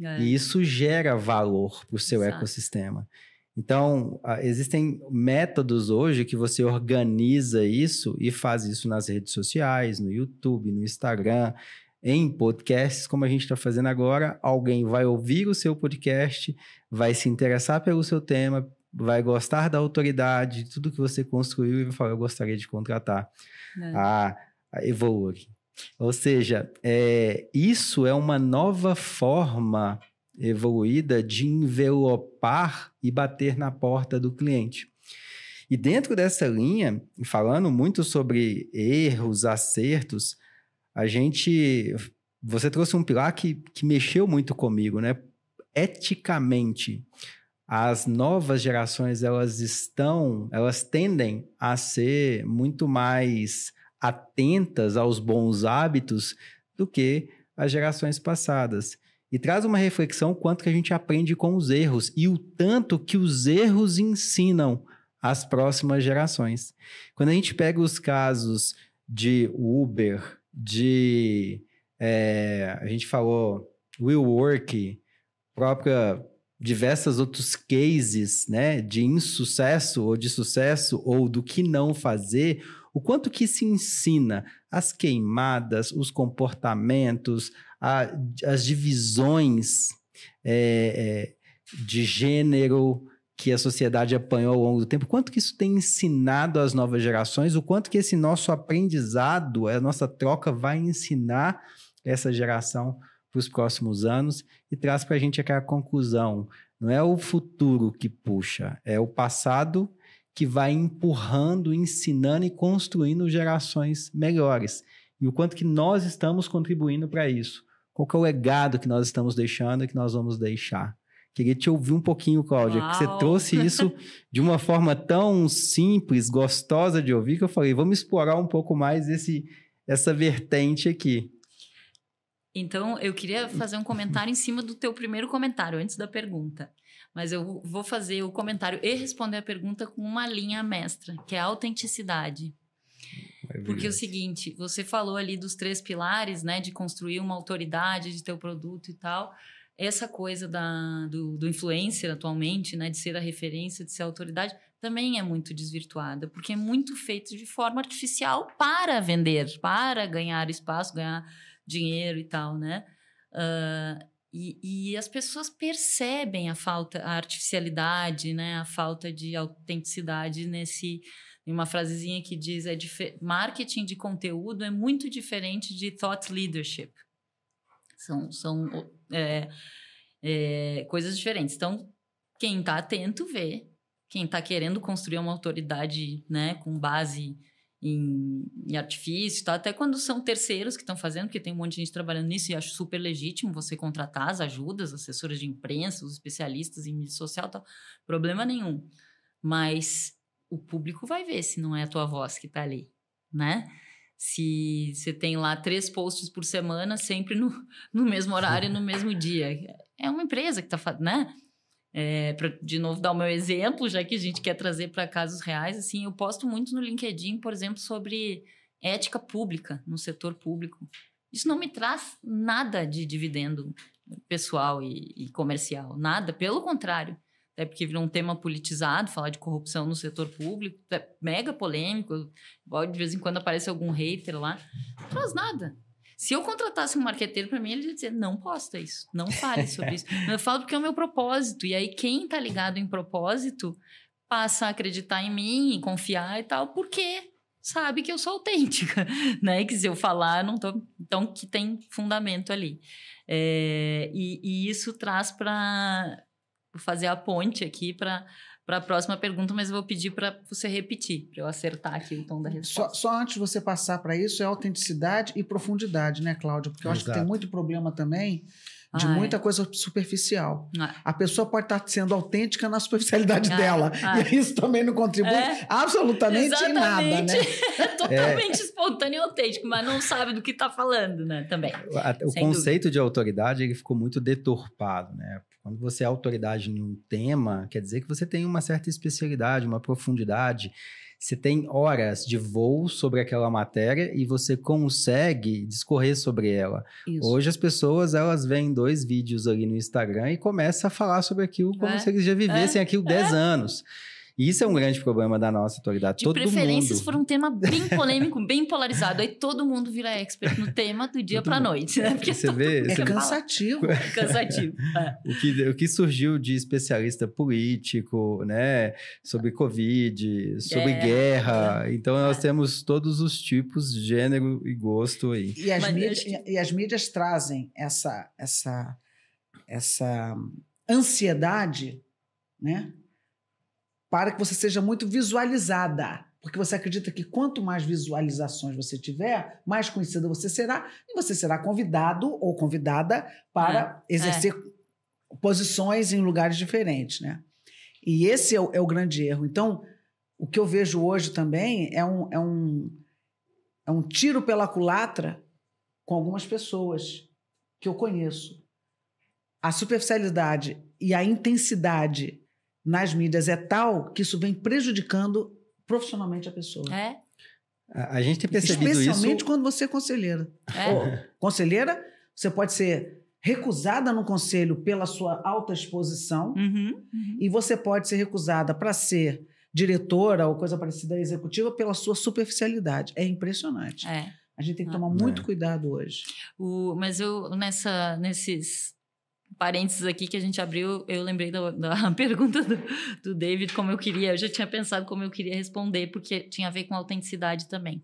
É. E isso gera valor para o seu Exato. ecossistema. Então, existem métodos hoje que você organiza isso e faz isso nas redes sociais, no YouTube, no Instagram, em podcasts, como a gente está fazendo agora. Alguém vai ouvir o seu podcast, vai se interessar pelo seu tema, vai gostar da autoridade, tudo que você construiu e vai falar: Eu gostaria de contratar é. a, a Evolure. Ou seja, é, isso é uma nova forma evoluída de envelopar e bater na porta do cliente. E dentro dessa linha, falando muito sobre erros, acertos, a gente. Você trouxe um pilar que, que mexeu muito comigo, né? Eticamente, as novas gerações elas estão, elas tendem a ser muito mais atentas aos bons hábitos do que as gerações passadas. E traz uma reflexão quanto que a gente aprende com os erros e o tanto que os erros ensinam as próximas gerações. Quando a gente pega os casos de Uber, de é, a gente falou Will Work, própria diversas outros cases, né, de insucesso ou de sucesso ou do que não fazer, o quanto que se ensina as queimadas, os comportamentos, a, as divisões é, é, de gênero que a sociedade apanhou ao longo do tempo, quanto que isso tem ensinado às novas gerações, o quanto que esse nosso aprendizado, a nossa troca vai ensinar essa geração para os próximos anos? E traz para a gente aquela conclusão. Não é o futuro que puxa, é o passado que vai empurrando, ensinando e construindo gerações melhores. E o quanto que nós estamos contribuindo para isso. Qual é o legado que nós estamos deixando e que nós vamos deixar. Queria te ouvir um pouquinho, Cláudia, Uau. que você trouxe isso de uma forma tão simples, gostosa de ouvir, que eu falei, vamos explorar um pouco mais esse, essa vertente aqui. Então, eu queria fazer um comentário em cima do teu primeiro comentário, antes da pergunta. Mas eu vou fazer o comentário e responder a pergunta com uma linha mestra, que é a autenticidade. Porque é o seguinte, você falou ali dos três pilares, né, de construir uma autoridade de teu produto e tal. Essa coisa da, do, do influencer atualmente, né, de ser a referência, de ser a autoridade, também é muito desvirtuada, porque é muito feito de forma artificial para vender, para ganhar espaço, ganhar dinheiro e tal, né? Uh, e, e, as pessoas percebem a falta, a artificialidade, né? A falta de autenticidade nesse. Uma frasezinha que diz: é marketing de conteúdo é muito diferente de thought leadership. São, são é, é, coisas diferentes. Então, quem está atento vê. Quem está querendo construir uma autoridade né, com base em, em artifício, tá? até quando são terceiros que estão fazendo, porque tem um monte de gente trabalhando nisso e acho super legítimo você contratar as ajudas, assessores de imprensa, os especialistas em mídia social, problema nenhum. Mas o público vai ver se não é a tua voz que está ali, né? Se você tem lá três posts por semana, sempre no, no mesmo horário, no mesmo dia. É uma empresa que está, né? É, para de novo dar o meu exemplo, já que a gente quer trazer para casos reais, assim, eu posto muito no LinkedIn, por exemplo, sobre ética pública no setor público. Isso não me traz nada de dividendo pessoal e, e comercial, nada, pelo contrário. Até porque virou um tema politizado, falar de corrupção no setor público, é mega polêmico, de vez em quando aparece algum hater lá, não traz nada. Se eu contratasse um marqueteiro para mim, ele ia dizer: não posta isso, não fale sobre isso. eu falo porque é o meu propósito. E aí, quem tá ligado em propósito passa a acreditar em mim e confiar e tal, porque sabe que eu sou autêntica, né? Que se eu falar, não tô. Então, que tem fundamento ali. É, e, e isso traz para fazer a ponte aqui para para a próxima pergunta, mas eu vou pedir para você repetir, para eu acertar aqui o tom da resposta. Só, só antes de você passar para isso, é autenticidade e profundidade, né, Cláudia? Porque eu Exato. acho que tem muito problema também de ah, muita é. coisa superficial. Ah. A pessoa pode estar sendo autêntica na superficialidade ah, dela. E isso também não contribui é. absolutamente em nada, né? É totalmente espontâneo e autêntico, mas não sabe do que está falando, né? Também. O conceito dúvida. de autoridade ele ficou muito deturpado, né? Quando você é autoridade em um tema, quer dizer que você tem uma certa especialidade, uma profundidade. Você tem horas de voo sobre aquela matéria e você consegue discorrer sobre ela. Isso. Hoje as pessoas elas veem dois vídeos ali no Instagram e começam a falar sobre aquilo como é. se eles já vivessem é. aquilo 10 é. anos. E isso é um grande problema da nossa atualidade. De todo preferências mundo... for um tema bem polêmico, bem polarizado. Aí todo mundo vira expert no tema do dia para noite, né? Porque você vê, é cansativo. É cansativo. É. O, que, o que surgiu de especialista político, né? Sobre Covid, sobre é, guerra. É. Então nós temos todos os tipos, gênero e gosto aí. E as, mídias, que... e as mídias trazem essa, essa, essa ansiedade, né? Para que você seja muito visualizada. Porque você acredita que quanto mais visualizações você tiver, mais conhecida você será, e você será convidado ou convidada para é, exercer é. posições em lugares diferentes, né? E esse é o, é o, grande erro. Então, o que eu vejo hoje também é um, é um, é um tiro pela culatra com algumas pessoas que eu conheço. A superficialidade e a intensidade nas mídias é tal que isso vem prejudicando profissionalmente a pessoa. É. A, gente tem percebido Especialmente isso. Especialmente quando você é conselheira. É. conselheira, você pode ser recusada no conselho pela sua alta exposição uhum, uhum. e você pode ser recusada para ser diretora ou coisa parecida executiva pela sua superficialidade. É impressionante. É. A gente tem que tomar muito é. cuidado hoje. O, mas eu, nessa, nesses parênteses aqui que a gente abriu, eu lembrei da, da pergunta do, do, David, como eu queria, eu já tinha pensado como eu queria responder, porque tinha a ver com autenticidade também.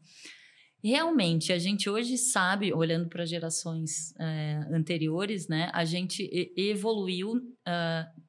Realmente, a gente hoje sabe, olhando para gerações é, anteriores, né, a gente evoluiu uh,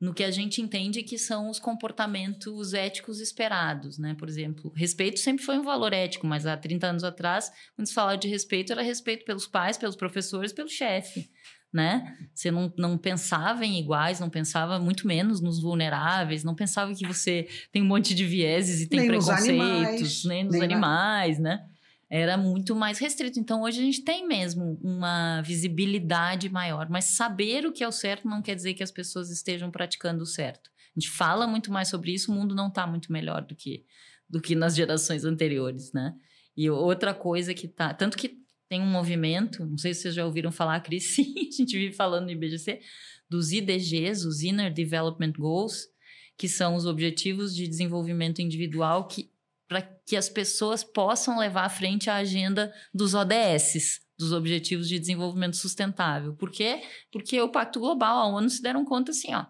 no que a gente entende que são os comportamentos éticos esperados, né? Por exemplo, respeito sempre foi um valor ético, mas há 30 anos atrás, quando se falava de respeito, era respeito pelos pais, pelos professores, pelo chefe né? Você não, não pensava em iguais, não pensava muito menos nos vulneráveis, não pensava que você tem um monte de vieses e tem nem preconceitos, nos animais, nem nos nem animais, né? Era muito mais restrito. Então, hoje a gente tem mesmo uma visibilidade maior, mas saber o que é o certo não quer dizer que as pessoas estejam praticando o certo. A gente fala muito mais sobre isso, o mundo não está muito melhor do que, do que nas gerações anteriores, né? E outra coisa que tá. Tanto que tem um movimento, não sei se vocês já ouviram falar, Cris, sim, a gente vive falando no IBGC, dos IDGs, os Inner Development Goals, que são os Objetivos de Desenvolvimento Individual que para que as pessoas possam levar à frente a agenda dos ODS, dos Objetivos de Desenvolvimento Sustentável. Por quê? Porque o Pacto Global, a ONU se deram conta assim, ó,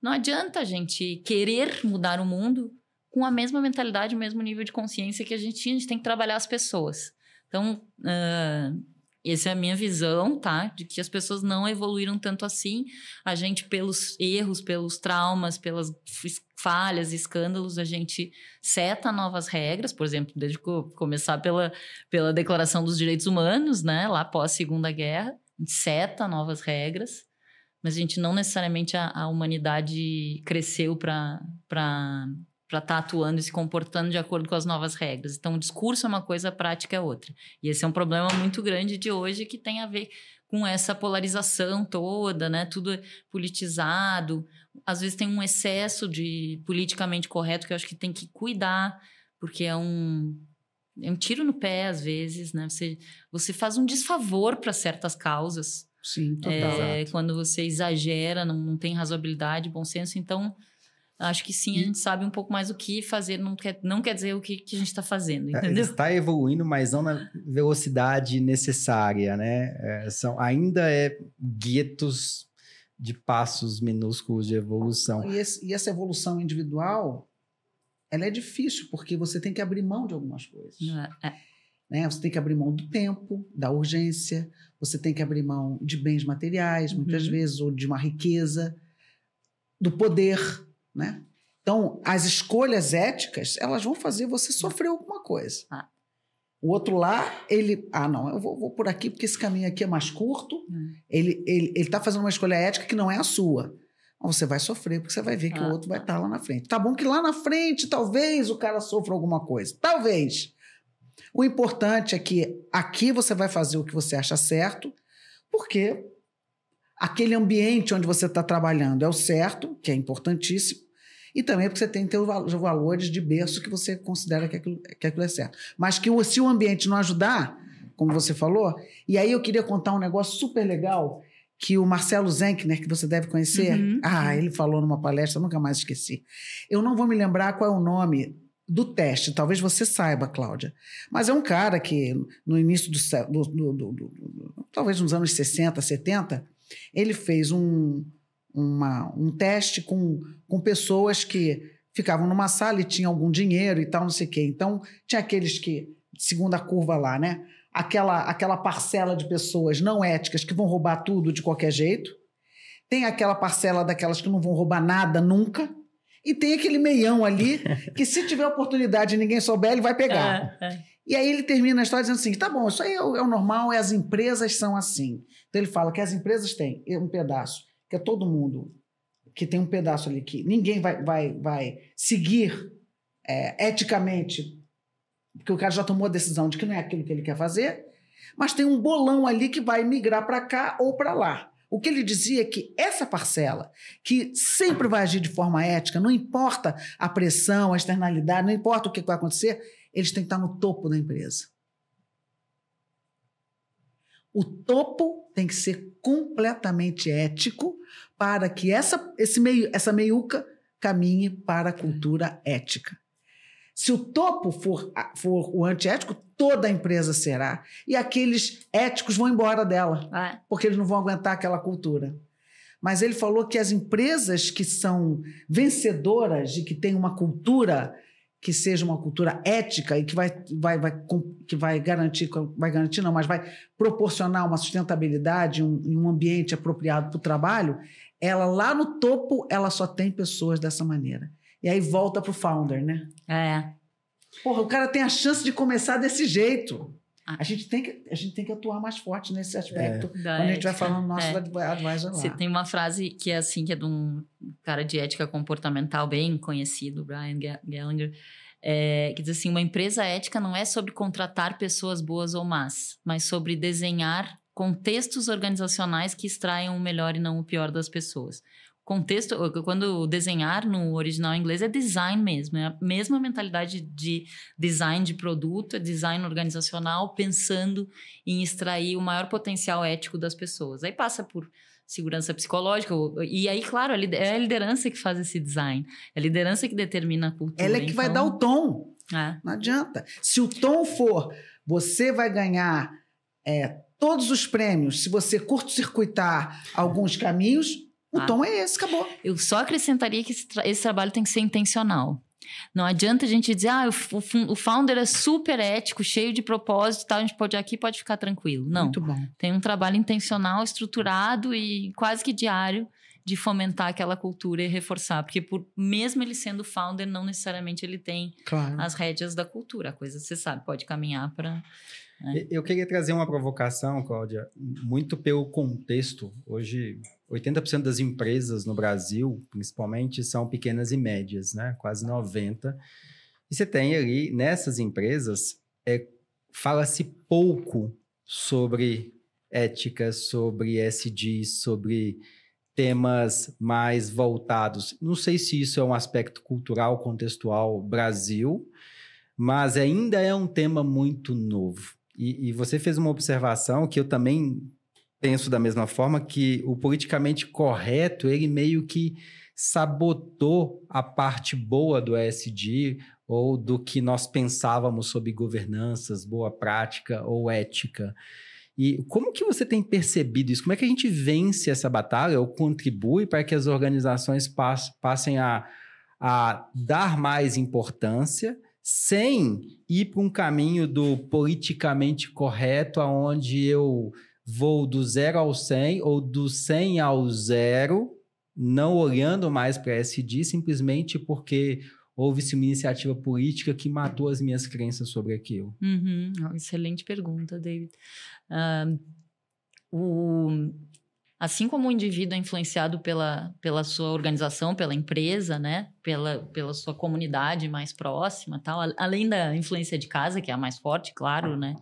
não adianta a gente querer mudar o mundo com a mesma mentalidade, o mesmo nível de consciência que a gente tinha, a gente tem que trabalhar as pessoas. Então, uh, essa é a minha visão, tá? De que as pessoas não evoluíram tanto assim. A gente, pelos erros, pelos traumas, pelas falhas, escândalos, a gente seta novas regras. Por exemplo, desde começar pela, pela Declaração dos Direitos Humanos, né? Lá após a Segunda Guerra, seta novas regras. Mas a gente não necessariamente a, a humanidade cresceu para para estar tá atuando e se comportando de acordo com as novas regras. Então, o discurso é uma coisa, a prática é outra. E esse é um problema muito grande de hoje que tem a ver com essa polarização toda, né? Tudo politizado. Às vezes tem um excesso de politicamente correto que eu acho que tem que cuidar, porque é um é um tiro no pé às vezes, né? Você você faz um desfavor para certas causas. Sim, total. É, quando você exagera, não, não tem razoabilidade, bom senso, então Acho que sim, a gente sabe um pouco mais o que fazer, não quer, não quer dizer o que, que a gente está fazendo, é, entendeu? Está evoluindo, mas não na velocidade necessária, né? É, são, ainda é guetos de passos minúsculos de evolução. E, esse, e, essa evolução individual, ela é difícil, porque você tem que abrir mão de algumas coisas. É. é. Né? Você tem que abrir mão do tempo, da urgência, você tem que abrir mão de bens materiais, muitas uhum. vezes, ou de uma riqueza, do poder, né? Então, as escolhas éticas, elas vão fazer você sofrer alguma coisa. Ah. O outro lá, ele. Ah, não, eu vou, vou, por aqui porque esse caminho aqui é mais curto. Hum. Ele está fazendo uma escolha ética que não é a sua. Mas você vai sofrer, porque você vai ver que ah. o outro vai estar tá lá na frente. Tá bom que lá na frente, talvez o cara sofra alguma coisa. Talvez. O importante é que aqui você vai fazer o que você acha certo, porque aquele ambiente onde você está trabalhando é o certo, que é importantíssimo, e também porque você tem que ter os valores de berço que você considera que aquilo, que aquilo é certo. Mas que se o ambiente não ajudar, como você falou, e aí eu queria contar um negócio super legal que o Marcelo Zenkner, que você deve conhecer, uhum. ah, ele falou numa palestra, nunca mais esqueci. Eu não vou me lembrar qual é o nome do teste, talvez você saiba, Cláudia. Mas é um cara que, no início do, do, do, do talvez nos anos 60, 70, ele fez um, uma, um teste com, com pessoas que ficavam numa sala e tinham algum dinheiro e tal, não sei o quê. Então, tinha aqueles que, segunda curva lá, né? Aquela, aquela parcela de pessoas não éticas que vão roubar tudo de qualquer jeito. Tem aquela parcela daquelas que não vão roubar nada nunca. E tem aquele meião ali que, se tiver oportunidade e ninguém souber, ele vai pegar. É, é. E aí ele termina a história dizendo assim: tá bom, isso aí é o, é o normal, é as empresas são assim. Então ele fala que as empresas têm um pedaço, que é todo mundo, que tem um pedaço ali que ninguém vai, vai, vai seguir é, eticamente, porque o cara já tomou a decisão de que não é aquilo que ele quer fazer, mas tem um bolão ali que vai migrar para cá ou para lá. O que ele dizia é que essa parcela, que sempre vai agir de forma ética, não importa a pressão, a externalidade, não importa o que vai acontecer, eles têm que estar no topo da empresa. O topo tem que ser completamente ético para que essa, esse meio, essa meiuca caminhe para a cultura ética. Se o topo for, for o antiético, toda a empresa será. E aqueles éticos vão embora dela, é. porque eles não vão aguentar aquela cultura. Mas ele falou que as empresas que são vencedoras e que têm uma cultura que seja uma cultura ética e que vai, vai, vai, que vai garantir, vai garantir não, mas vai proporcionar uma sustentabilidade, um, um ambiente apropriado para o trabalho, ela lá no topo, ela só tem pessoas dessa maneira. E aí volta para o founder, né? É. Porra, o cara tem a chance de começar desse jeito. Ah. A gente, tem que, a gente tem que atuar mais forte nesse aspecto é. quando a gente vai falando nosso é. advisor lá. Você tem uma frase que é assim, que é de um cara de ética comportamental bem conhecido, Brian Gallagher, é, que diz assim, uma empresa ética não é sobre contratar pessoas boas ou más, mas sobre desenhar contextos organizacionais que extraiam o melhor e não o pior das pessoas contexto, quando desenhar no original inglês é design mesmo, é a mesma mentalidade de design de produto, é design organizacional, pensando em extrair o maior potencial ético das pessoas. Aí passa por segurança psicológica, e aí, claro, é a liderança que faz esse design, é a liderança que determina a cultura. Ela é que então... vai dar o tom. É. Não adianta. Se o tom for, você vai ganhar é, todos os prêmios, se você curto-circuitar alguns caminhos, o Ah. tom é esse, acabou. Eu só acrescentaria que esse, tra- esse trabalho tem que ser intencional. Não adianta a gente dizer, ah, o, o founder é super ético, cheio de propósito e tal, a gente pode ir aqui pode ficar tranquilo. Não. Muito bom. Tem um trabalho intencional, estruturado e quase que diário de fomentar aquela cultura e reforçar. Porque por, mesmo ele sendo founder, não necessariamente ele tem Claro. as rédeas da cultura. A coisa, você sabe, pode caminhar para... E- Eu queria trazer uma provocação, Cláudia, muito pelo contexto. Hoje, 80% das empresas no Brasil, principalmente, são pequenas e médias, né? Quase 90%. E você tem ali, nessas empresas, é, fala-se pouco sobre ética, sobre SD, sobre temas mais voltados. Não sei se isso é um aspecto cultural, contextual Brasil, mas ainda é um tema muito novo. E, e você fez uma observação que eu também penso da mesma forma, que o politicamente correto, ele meio que sabotou a parte boa do ESG ou do que nós pensávamos sobre governanças, boa prática ou ética. E como que você tem percebido isso? Como é que a gente vence essa batalha ou contribui para que as organizações pass- passem a, a dar mais importância sem ir para um caminho do politicamente correto, aonde eu vou do zero ao 100 ou do 100 ao zero, não olhando mais para SD, simplesmente porque houve-se uma iniciativa política que matou as minhas crenças sobre aquilo. Uhum, Excelente pergunta, David. Ah, o- assim como o indivíduo é influenciado pela, pela sua organização, pela empresa, né? Pela, pela sua comunidade mais próxima, tal, além da influência de casa, que é a mais forte, claro, né?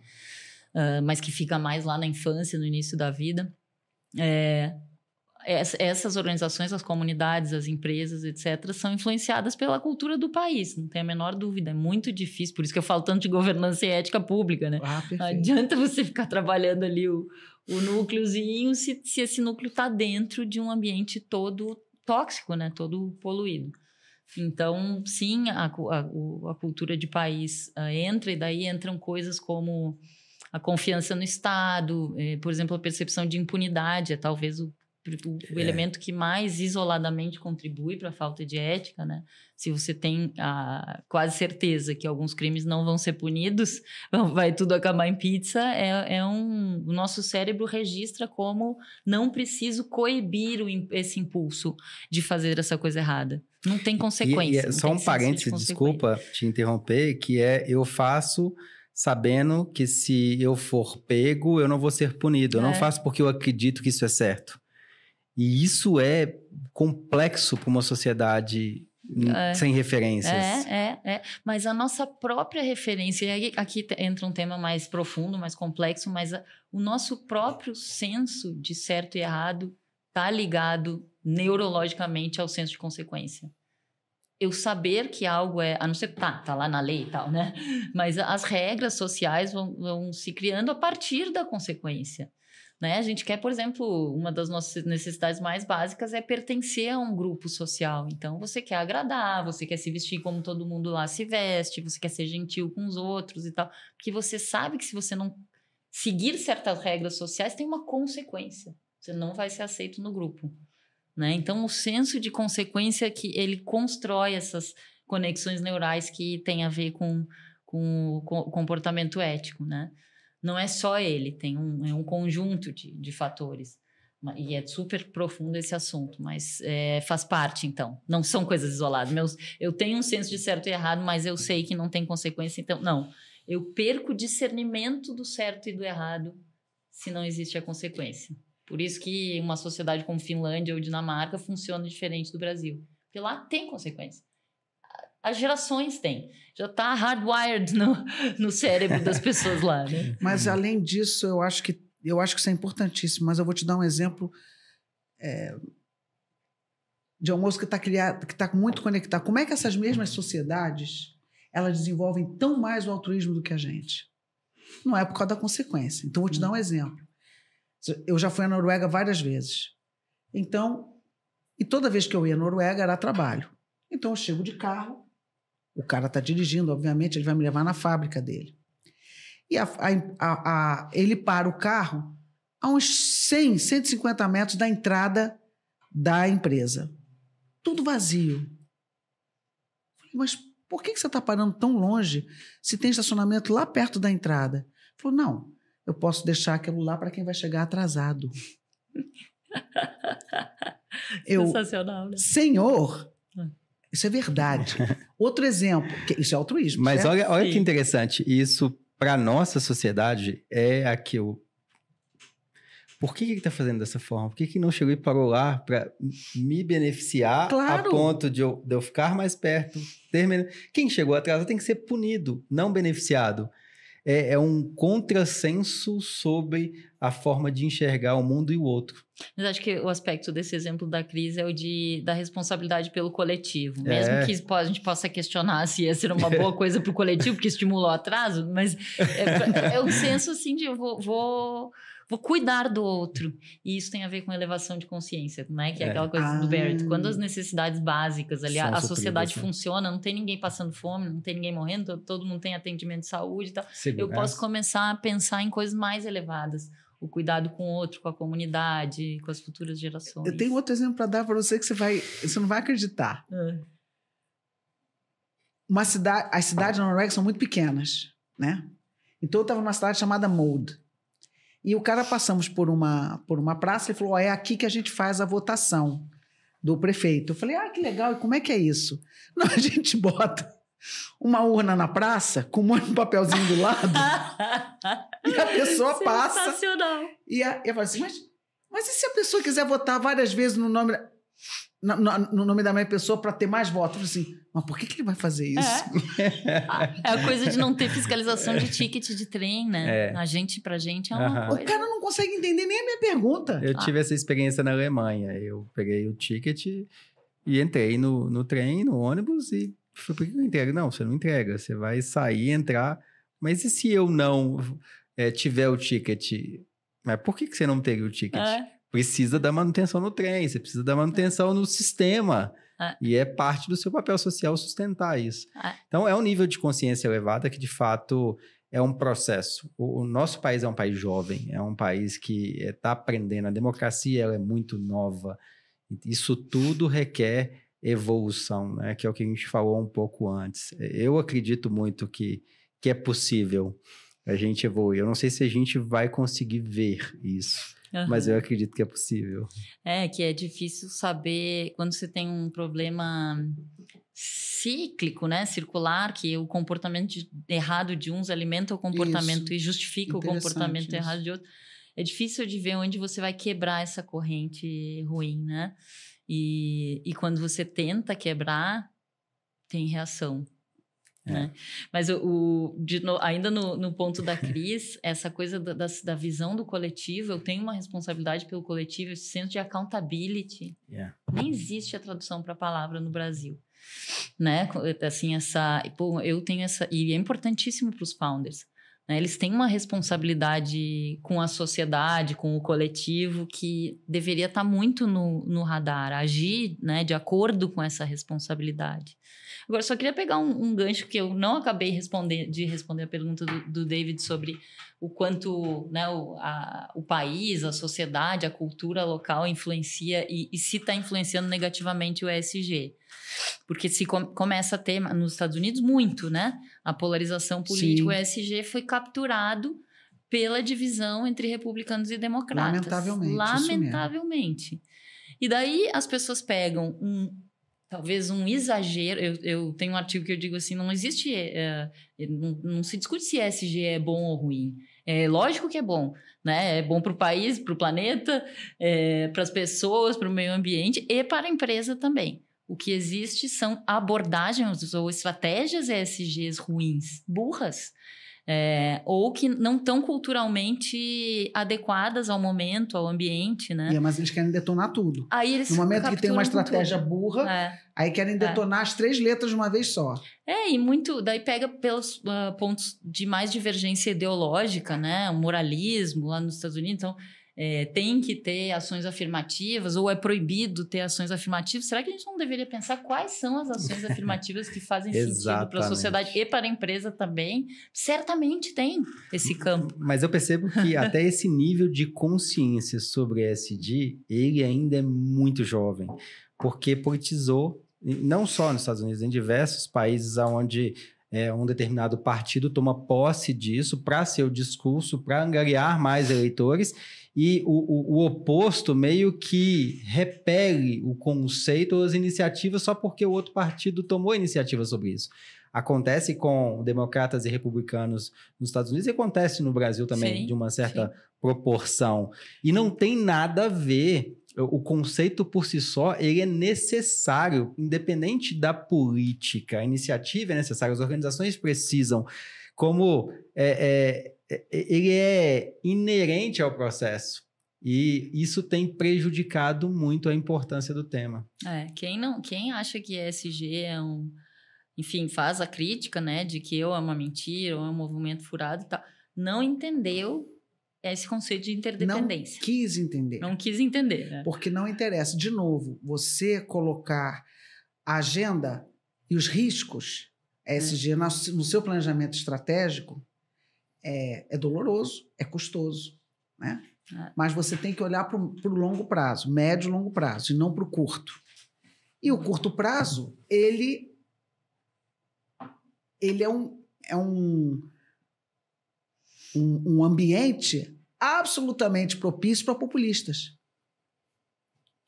Ah, mas que fica mais lá na infância, no início da vida. É, ess- essas organizações, as comunidades, as empresas, etc., são influenciadas pela cultura do país, não tem a menor dúvida. É muito difícil, por isso que eu falo tanto de governança e ética pública, né? Ah, Não adianta você ficar trabalhando ali o, o núcleozinho se, se esse núcleo está dentro de um ambiente todo tóxico, né? Todo poluído. Então, sim, a, a, a cultura de país ah, entra, e daí entram coisas como a confiança no Estado, eh, por exemplo, a percepção de impunidade, é talvez o, o- o É. elemento que mais isoladamente contribui para a falta de ética, né? Se você tem a quase certeza que alguns crimes não vão ser punidos, vai tudo acabar em pizza, é, é um. O nosso cérebro registra como não preciso coibir o esse impulso de fazer essa coisa errada. Não tem E- consequência. E, é não só um de parênteses, consequência. desculpa te interromper, que é eu faço sabendo que se eu for pego, eu não vou ser punido. Eu não É. faço porque eu acredito que isso é certo. E isso é complexo para uma sociedade É. sem referências. É, é, é. Mas a nossa própria referência, e aí aqui entra um tema mais profundo, mais complexo, mas a- o nosso próprio senso de certo e errado está ligado neurologicamente ao senso de consequência. Eu saber que algo é, a não ser que tá, tá lá na lei e tal, né? Mas as regras sociais vão, vão se criando a partir da consequência. Né? A gente quer, por exemplo, uma das nossas necessidades mais básicas é pertencer a um grupo social. Então, você quer agradar, você quer se vestir como todo mundo lá se veste, você quer ser gentil com os outros e tal. Porque você sabe que se você não seguir certas regras sociais, tem uma consequência. Você não vai ser aceito no grupo. Né? Então, o senso de consequência que ele constrói essas conexões neurais que têm a ver com, com o co- comportamento ético, né? Não é só ele, tem um, é um conjunto de, de fatores. E é super profundo esse assunto, mas é, faz parte, então. Não são coisas isoladas. Meus, eu tenho um senso de certo e errado, mas eu sei que não tem consequência, então, não. Eu perco o discernimento do certo e do errado se não existe a consequência. Por isso que uma sociedade como Finlândia ou Dinamarca funciona diferente do Brasil. Porque lá tem consequência. As gerações têm. Já está hardwired no, no cérebro das pessoas lá, né? Mas além disso, eu acho que eu acho que isso é importantíssimo. Mas eu vou te dar um exemplo é, de moço que está criado, que está muito conectado. Como é que essas mesmas sociedades elas desenvolvem tão mais o altruísmo do que a gente? Não é por causa da consequência. Então, vou te dar um exemplo. Eu já fui à Noruega várias vezes. Então, e toda vez que eu ia à Noruega era trabalho. Então, eu chego de carro, o cara está dirigindo, obviamente, ele vai me levar na fábrica dele. E a, a, a, ele para o carro a uns 100, 150 metros da entrada da empresa. Tudo vazio. Mas por que você está parando tão longe se tem estacionamento lá perto da entrada? Ele falou, não, eu posso deixar aquilo lá para quem vai chegar atrasado. eu, Sensacional, né? Senhor, ah. isso é verdade. Outro exemplo, isso é altruísmo. Mas certo? olha, olha que interessante, isso para nossa sociedade é aquilo por que, que ele está fazendo dessa forma? Por que, que não chegou e parou lá para me beneficiar claro. a ponto de eu, de eu ficar mais perto? Termina... Quem chegou atrás tem que ser punido, não beneficiado. É, é, um contrassenso sobre a forma de enxergar o mundo e o outro. Mas acho que o aspecto desse exemplo da crise é o de, da responsabilidade pelo coletivo. Mesmo é. que a gente possa questionar se ia ser uma boa coisa para o coletivo, porque estimulou o atraso, mas é, é, um senso assim de eu vou, vou vou cuidar do outro. E isso tem a ver com elevação de consciência, né? Que é, é. aquela coisa ah. do Barrett. Quando as necessidades básicas ali, a, a sociedade né? funciona, não tem ninguém passando fome, não tem ninguém morrendo, todo, mundo tem atendimento de saúde e tal. Segurança. Eu posso começar a pensar em coisas mais elevadas. O cuidado com o outro, com a comunidade, com as futuras gerações. Eu tenho outro exemplo para dar para você que você vai, você não vai acreditar. É. Uma cidade, as cidades na Noruega são muito pequenas, né? Então eu estava numa cidade chamada Molde. E o cara passamos por uma, por uma praça e falou: oh, é aqui que a gente faz a votação do prefeito. Eu falei: ah, que legal, e como é que é isso? Não, a gente bota uma urna na praça com um monte de papelzinho do lado e a pessoa passa. Sensacional. E a, eu falei assim: mas, mas e se a pessoa quiser votar várias vezes no nome no, no, nome da minha pessoa para ter mais votos. Eu falei assim, mas por que, que ele vai fazer isso? É. é a coisa de não ter fiscalização de ticket de trem, né? É. A gente, pra gente, é uma coisa. O cara não consegue entender nem a minha pergunta. Eu ah. tive essa experiência na Alemanha. Eu peguei o ticket e entrei no, no trem, no ônibus e falei, por que eu entrego? Não, você não entrega. Você vai sair, entrar. Mas e se eu não é, tiver o ticket? Mas por que, que você não teria o ticket? É precisa da manutenção no trem, você precisa da manutenção no sistema. É. E é parte do seu papel social sustentar isso. É. Então, é um nível de consciência elevada que, de fato, é um processo. O, o nosso país é um país jovem, é um país que está aprendendo. A democracia ela é muito nova. Isso tudo requer evolução, né? que é o que a gente falou um pouco antes. Eu acredito muito que, que é possível a gente evoluir. Eu não sei se a gente vai conseguir ver isso. Uhum. Mas eu acredito que é possível. É, que é difícil saber quando você tem um problema cíclico, né, circular, que o comportamento de, errado de uns alimenta o comportamento isso. e justifica o comportamento isso. errado de outros. É difícil de ver onde você vai quebrar essa corrente ruim, né? E, e quando você tenta quebrar, tem reação. É. Né? Mas o, o no, ainda no, no, ponto da Cris, essa coisa da, da, da, visão do coletivo, eu tenho uma responsabilidade pelo coletivo, esse senso de accountability. Yeah. Nem existe a tradução para a palavra no Brasil. Né? Assim, essa. Pô, eu tenho essa. E é importantíssimo para os founders. Né? Eles têm uma responsabilidade com a sociedade, com o coletivo, que deveria estar tá muito no, no radar, agir né, de acordo com essa responsabilidade. Agora, só queria pegar um, um gancho que eu não acabei responder, de responder a pergunta do, do David sobre o quanto né, o, a, o país, a sociedade, a cultura local influencia e, e se está influenciando negativamente o ESG. Porque se com, começa a ter nos Estados Unidos muito, né? A polarização política, Sim. o ESG foi capturado pela divisão entre republicanos e democratas. Lamentavelmente. Lamentavelmente. E daí as pessoas pegam um talvez um exagero. Eu, eu tenho um artigo que eu digo assim: não existe. É, não, não, se discute se ESG é bom ou ruim. É lógico que é bom, né? É bom para o país, para o planeta, é, para as pessoas, para o meio ambiente e para a empresa também. O que existe são abordagens ou estratégias ESGs ruins, burras. É, ou que não estão culturalmente adequadas ao momento, ao ambiente, né? É, mas eles querem detonar tudo. Aí eles no momento que tem uma estratégia tudo. burra, é. aí querem é. detonar as três letras de uma vez só. É, e muito. Daí pega pelos uh, pontos de mais divergência ideológica, né? O moralismo lá nos Estados Unidos. Então, é, tem que ter ações afirmativas ou é proibido ter ações afirmativas, será que a gente não deveria pensar quais são as ações afirmativas que fazem sentido para a sociedade e para a empresa também? Certamente tem esse campo. Mas eu percebo que até esse nível de consciência sobre SD, ele ainda é muito jovem, porque politizou não só nos Estados Unidos, em diversos países onde é, um determinado partido toma posse disso para seu discurso, para angariar mais eleitores, e o, o, o, oposto meio que repele o conceito ou as iniciativas só porque o outro partido tomou iniciativa sobre isso. Acontece com democratas e republicanos nos Estados Unidos e acontece no Brasil também, sim, de uma certa sim. proporção. E não tem nada a ver o conceito por si só, ele é necessário, independente da política. A iniciativa é necessária, as organizações precisam. Como é, é, é, ele é inerente ao processo. E isso tem prejudicado muito a importância do tema. É, quem não, quem acha que ESG é um, enfim, faz a crítica, né, de que eu é uma mentira, ou é um movimento furado e tal, não entendeu esse conceito de interdependência. Não quis entender. Não quis entender, né? Porque não interessa. De novo, você colocar a agenda e os riscos ESG é. no seu planejamento estratégico é, é doloroso, é custoso, né? É. Mas você tem que olhar para o longo prazo, médio e longo prazo, e não para o curto. E o curto prazo, ele, ele é um, é um, um, um ambiente absolutamente propício para populistas.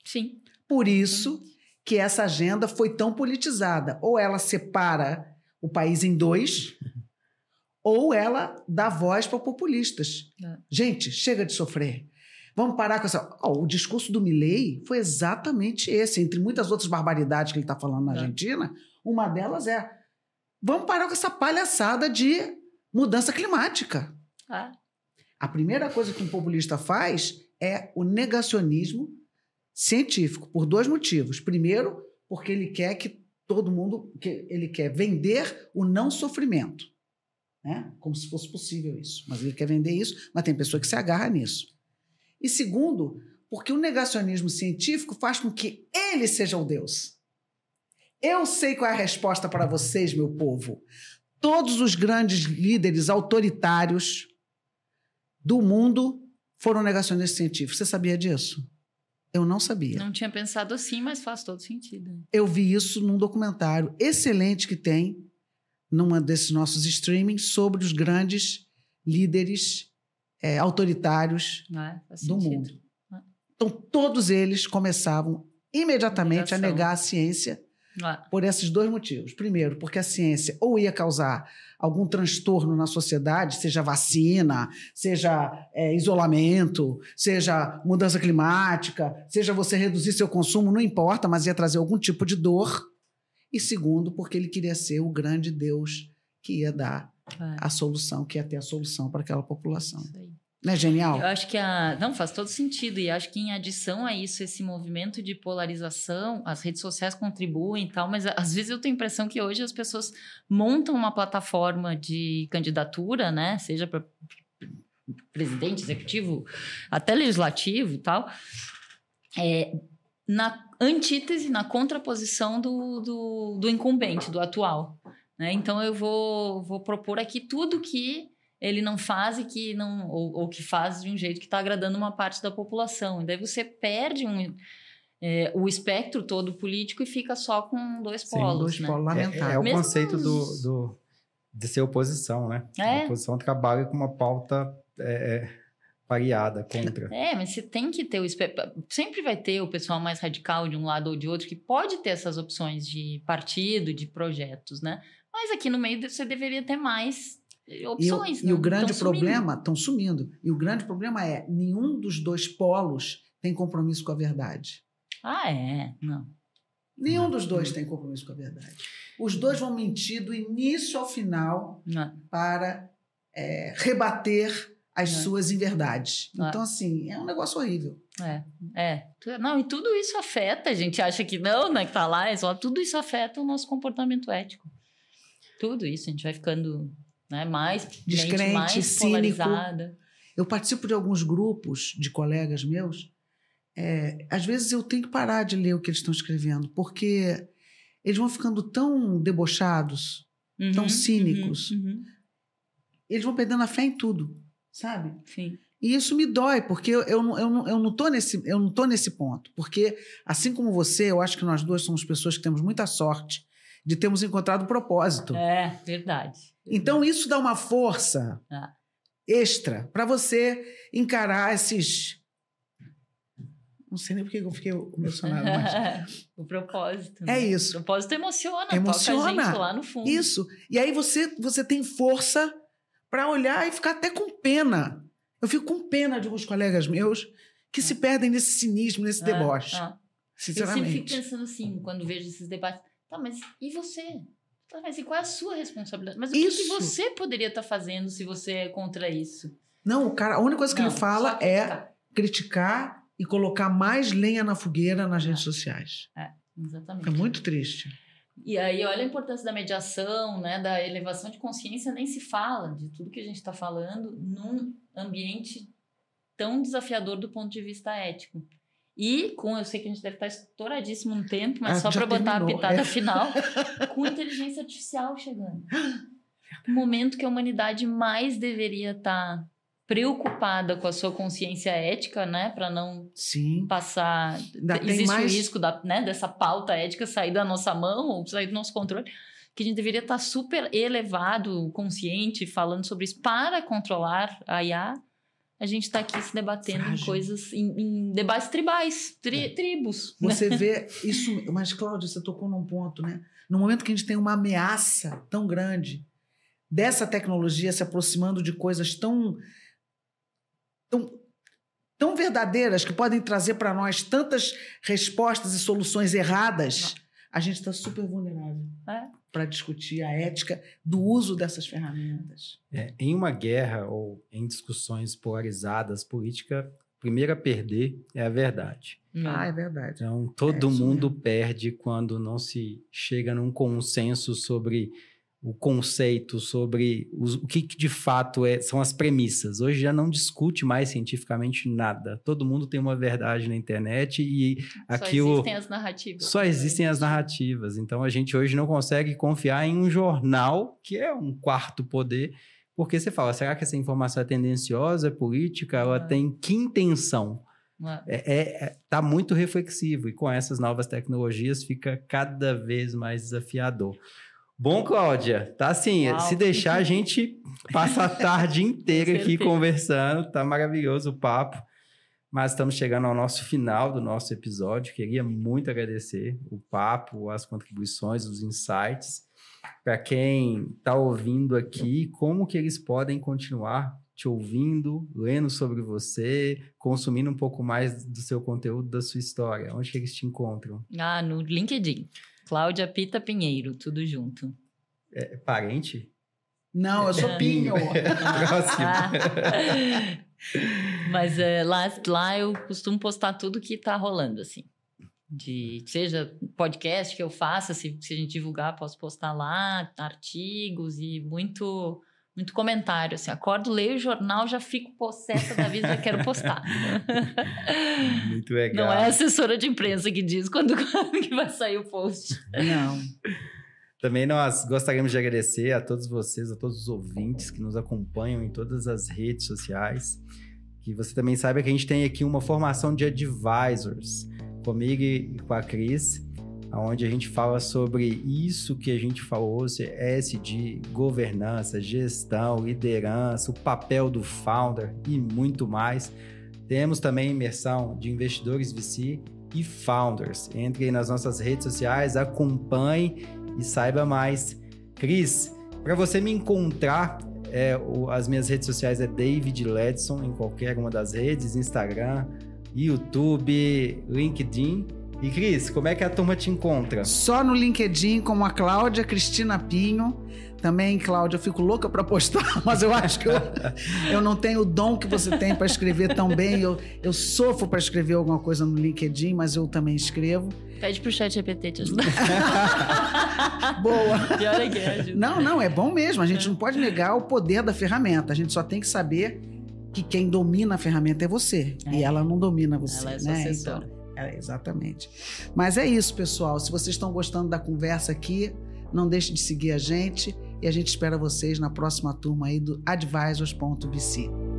Sim. Por isso que essa agenda foi tão politizada. Ou ela separa o país em dois, ou ela dá voz para populistas. É. Gente, chega de sofrer. Vamos parar com essa. Oh, o discurso do Milley foi exatamente esse, entre muitas outras barbaridades que ele está falando na é. Argentina. Uma delas é: vamos parar com essa palhaçada de mudança climática. É. A primeira coisa que um populista faz é o negacionismo científico, por dois motivos. Primeiro, porque ele quer que todo mundo. Que ele quer vender o não sofrimento né? como se fosse possível isso. Mas ele quer vender isso, mas tem pessoa que se agarra nisso. E segundo, porque o negacionismo científico faz com que ele seja o Deus. Eu sei qual é a resposta para vocês, meu povo. Todos os grandes líderes autoritários do mundo foram negacionistas científicos. Você sabia disso? Eu não sabia. Não tinha pensado assim, mas faz todo sentido. Eu vi isso num documentário excelente que tem numa desses nossos streamings sobre os grandes líderes é, autoritários é, do mundo. É. Então, todos eles começavam imediatamente a negar a ciência por esses dois motivos. Primeiro, porque a ciência ou ia causar algum transtorno na sociedade, seja vacina, seja é, isolamento, seja mudança climática, seja você reduzir seu consumo, não importa, mas ia trazer algum tipo de dor e segundo, porque ele queria ser o grande Deus que ia dar é. a solução, que ia ter a solução para aquela população. Isso aí. Não é genial? Eu acho que a. Não, faz todo sentido. E acho que em adição a isso, esse movimento de polarização, as redes sociais contribuem e tal, mas às vezes eu tenho a impressão que hoje as pessoas montam uma plataforma de candidatura, né? Seja para presidente, executivo, até legislativo e tal, é, na antítese, na contraposição do, do, do incumbente, do atual. Né? Então eu vou, vou propor aqui tudo que ele não faz e que não ou, ou que faz de um jeito que está agradando uma parte da população. E daí você perde um, é, o espectro todo político e fica só com dois polos. Sim, dois né? polos lamentáveis. É, é, o Mesmo conceito os... do, do, de ser oposição, né? É. A oposição trabalha com uma pauta é, é variada contra. É, mas você tem que ter o sempre vai ter o pessoal mais radical de um lado ou de outro que pode ter essas opções de partido, de projetos, né? Mas aqui no meio você deveria ter mais opções. E, e o grande problema estão sumindo. E o grande problema é nenhum dos dois polos tem compromisso com a verdade. Ah, é? Não. Nenhum dos dois tem compromisso com a verdade. Os dois vão mentir do início ao final Não. para é, rebater as é. suas inverdades. É. Então, assim, é um negócio horrível. É, é. Não, e tudo isso afeta, a gente acha que não, né, que tá lá, é só, tudo isso afeta o nosso comportamento ético. Tudo isso, a gente vai ficando né, mais descrente, mais polarizada. Eu participo de alguns grupos de colegas meus. É, às vezes eu tenho que parar de ler o que eles estão escrevendo, porque eles vão ficando tão debochados, Uhum, tão cínicos. uhum, uhum. eles vão perdendo a fé em tudo, sabe? Sim. E isso me dói, porque eu, eu, não- eu, eu, não tô nesse, eu não tô nesse ponto. Porque, assim como você, eu acho que nós duas somos pessoas que temos muita sorte de termos encontrado o propósito. É, verdade. Então, isso dá uma força Ah. extra para você encarar esses. Não sei nem por que eu fiquei emocionado, mas. o propósito. É né? isso. O propósito emociona, toca a Emociona. gente lá no fundo. Isso. E aí você, você tem força para olhar e ficar até com pena. Eu fico com pena de alguns colegas meus que se perdem nesse cinismo, nesse Ah, deboche. ah. Eu sempre fico Sinceramente. pensando assim, quando vejo esses debates. Tá, mas e você? Tá, mas e qual é a sua responsabilidade? Mas o que que, você poderia estar fazendo se você é contra isso? Não, o cara, a única coisa que Não, ele fala é criticar. criticar e colocar mais lenha na fogueira nas Ah. redes sociais. Exatamente. É muito triste. E aí, olha a importância da mediação, né, da elevação de consciência, nem se fala de tudo que a gente está falando num ambiente tão desafiador do ponto de vista ético. E com, eu sei que a gente deve estar estouradíssimo no tempo, mas Ah, só para botar a pitada é. final, com inteligência artificial chegando. O momento que a humanidade mais deveria estar preocupada com a sua consciência ética, né, para não Sim. passar. Ainda existe mais- o risco da, né, dessa pauta ética sair da nossa mão ou sair do nosso controle. Que a gente deveria estar super elevado, consciente, falando sobre isso para controlar a IA. A gente está aqui se debatendo em Frágil. coisas, em, em debates tribais, tri- É. tribos. né? Você vê isso. Mas, Cláudia, você tocou num ponto, né? No momento que a gente tem uma ameaça tão grande dessa tecnologia se aproximando de coisas tão. tão, tão verdadeiras que podem trazer para nós tantas respostas e soluções erradas, a gente está super vulnerável É. para discutir a ética do uso dessas ferramentas. É, em uma guerra ou em discussões polarizadas, política, a primeira a perder é a verdade. Ah, é verdade. Então, todo É mundo mesmo. perde quando não se chega num consenso sobre o conceito, sobre os- o que, que de fato é- são as premissas. Hoje já não discute mais cientificamente nada. Todo mundo tem uma verdade na internet e Só aquilo existem as narrativas. só existem as narrativas. Então a gente hoje não consegue confiar em um jornal que é um quarto poder, porque você fala, será que essa informação é tendenciosa, é política? Ela Ah. tem que intenção? Ah, É, é- é- tá muito reflexivo e com essas novas tecnologias fica cada vez mais desafiador. Bom, Cláudia, tá assim, Uau. se deixar a gente passa a tarde inteira aqui conversando, tá maravilhoso o papo. Mas estamos chegando ao nosso final do nosso episódio. Queria muito agradecer o papo, as contribuições, os insights. Para quem está ouvindo aqui, como que eles podem continuar te ouvindo, lendo sobre você, consumindo um pouco mais do seu conteúdo, da sua história? Onde que eles te encontram? Ah, no LinkedIn. Cláudia Pita Pinheiro, tudo junto. É parente? Não, eu sou Pinho. Próximo. Ah. Mas é, lá, lá eu costumo postar tudo que tá rolando, assim. De, seja podcast que eu faça, se, se a gente divulgar, posso postar lá, artigos e muito muito comentário. Assim, acordo, leio o jornal, já fico possessa da vida, já quero postar. Muito legal. Não é a assessora de imprensa que diz quando, quando que vai sair o post. Não. Também nós gostaríamos de agradecer a todos vocês, a todos os ouvintes que nos acompanham em todas as redes sociais. Que você também saiba que a gente tem aqui uma formação de advisors comigo e com a Cris, onde a gente fala sobre isso que a gente falou, se é governança, gestão, liderança, o papel do founder e muito mais. Temos também imersão de investidores VC e founders. Entre nas nossas redes sociais, acompanhe e saiba mais. Cris, para você me encontrar, é, o- as minhas redes sociais é David Ledson em qualquer uma das redes, Instagram, YouTube, LinkedIn. E Cris, como é que a turma te encontra? Só no LinkedIn, como a Cláudia Cristina Pinho. Também, Cláudia, eu fico louca para postar, mas eu acho que eu, eu não tenho o dom que você tem para escrever tão bem. Eu, eu sofro para escrever alguma coisa no LinkedIn, mas eu também escrevo. Pede pro chat GPT te ajudar. Boa! Pior é que é, ajuda. Não, não, é bom mesmo. A gente não pode negar o poder da ferramenta. A gente só tem que saber que quem domina a ferramenta é você. É. E ela não domina você. Ela é sua né? assessora. Então, é, exatamente. Mas é isso, pessoal. Se vocês estão gostando da conversa aqui, não deixe de seguir a gente. E a gente espera vocês na próxima turma aí do advisors.bc.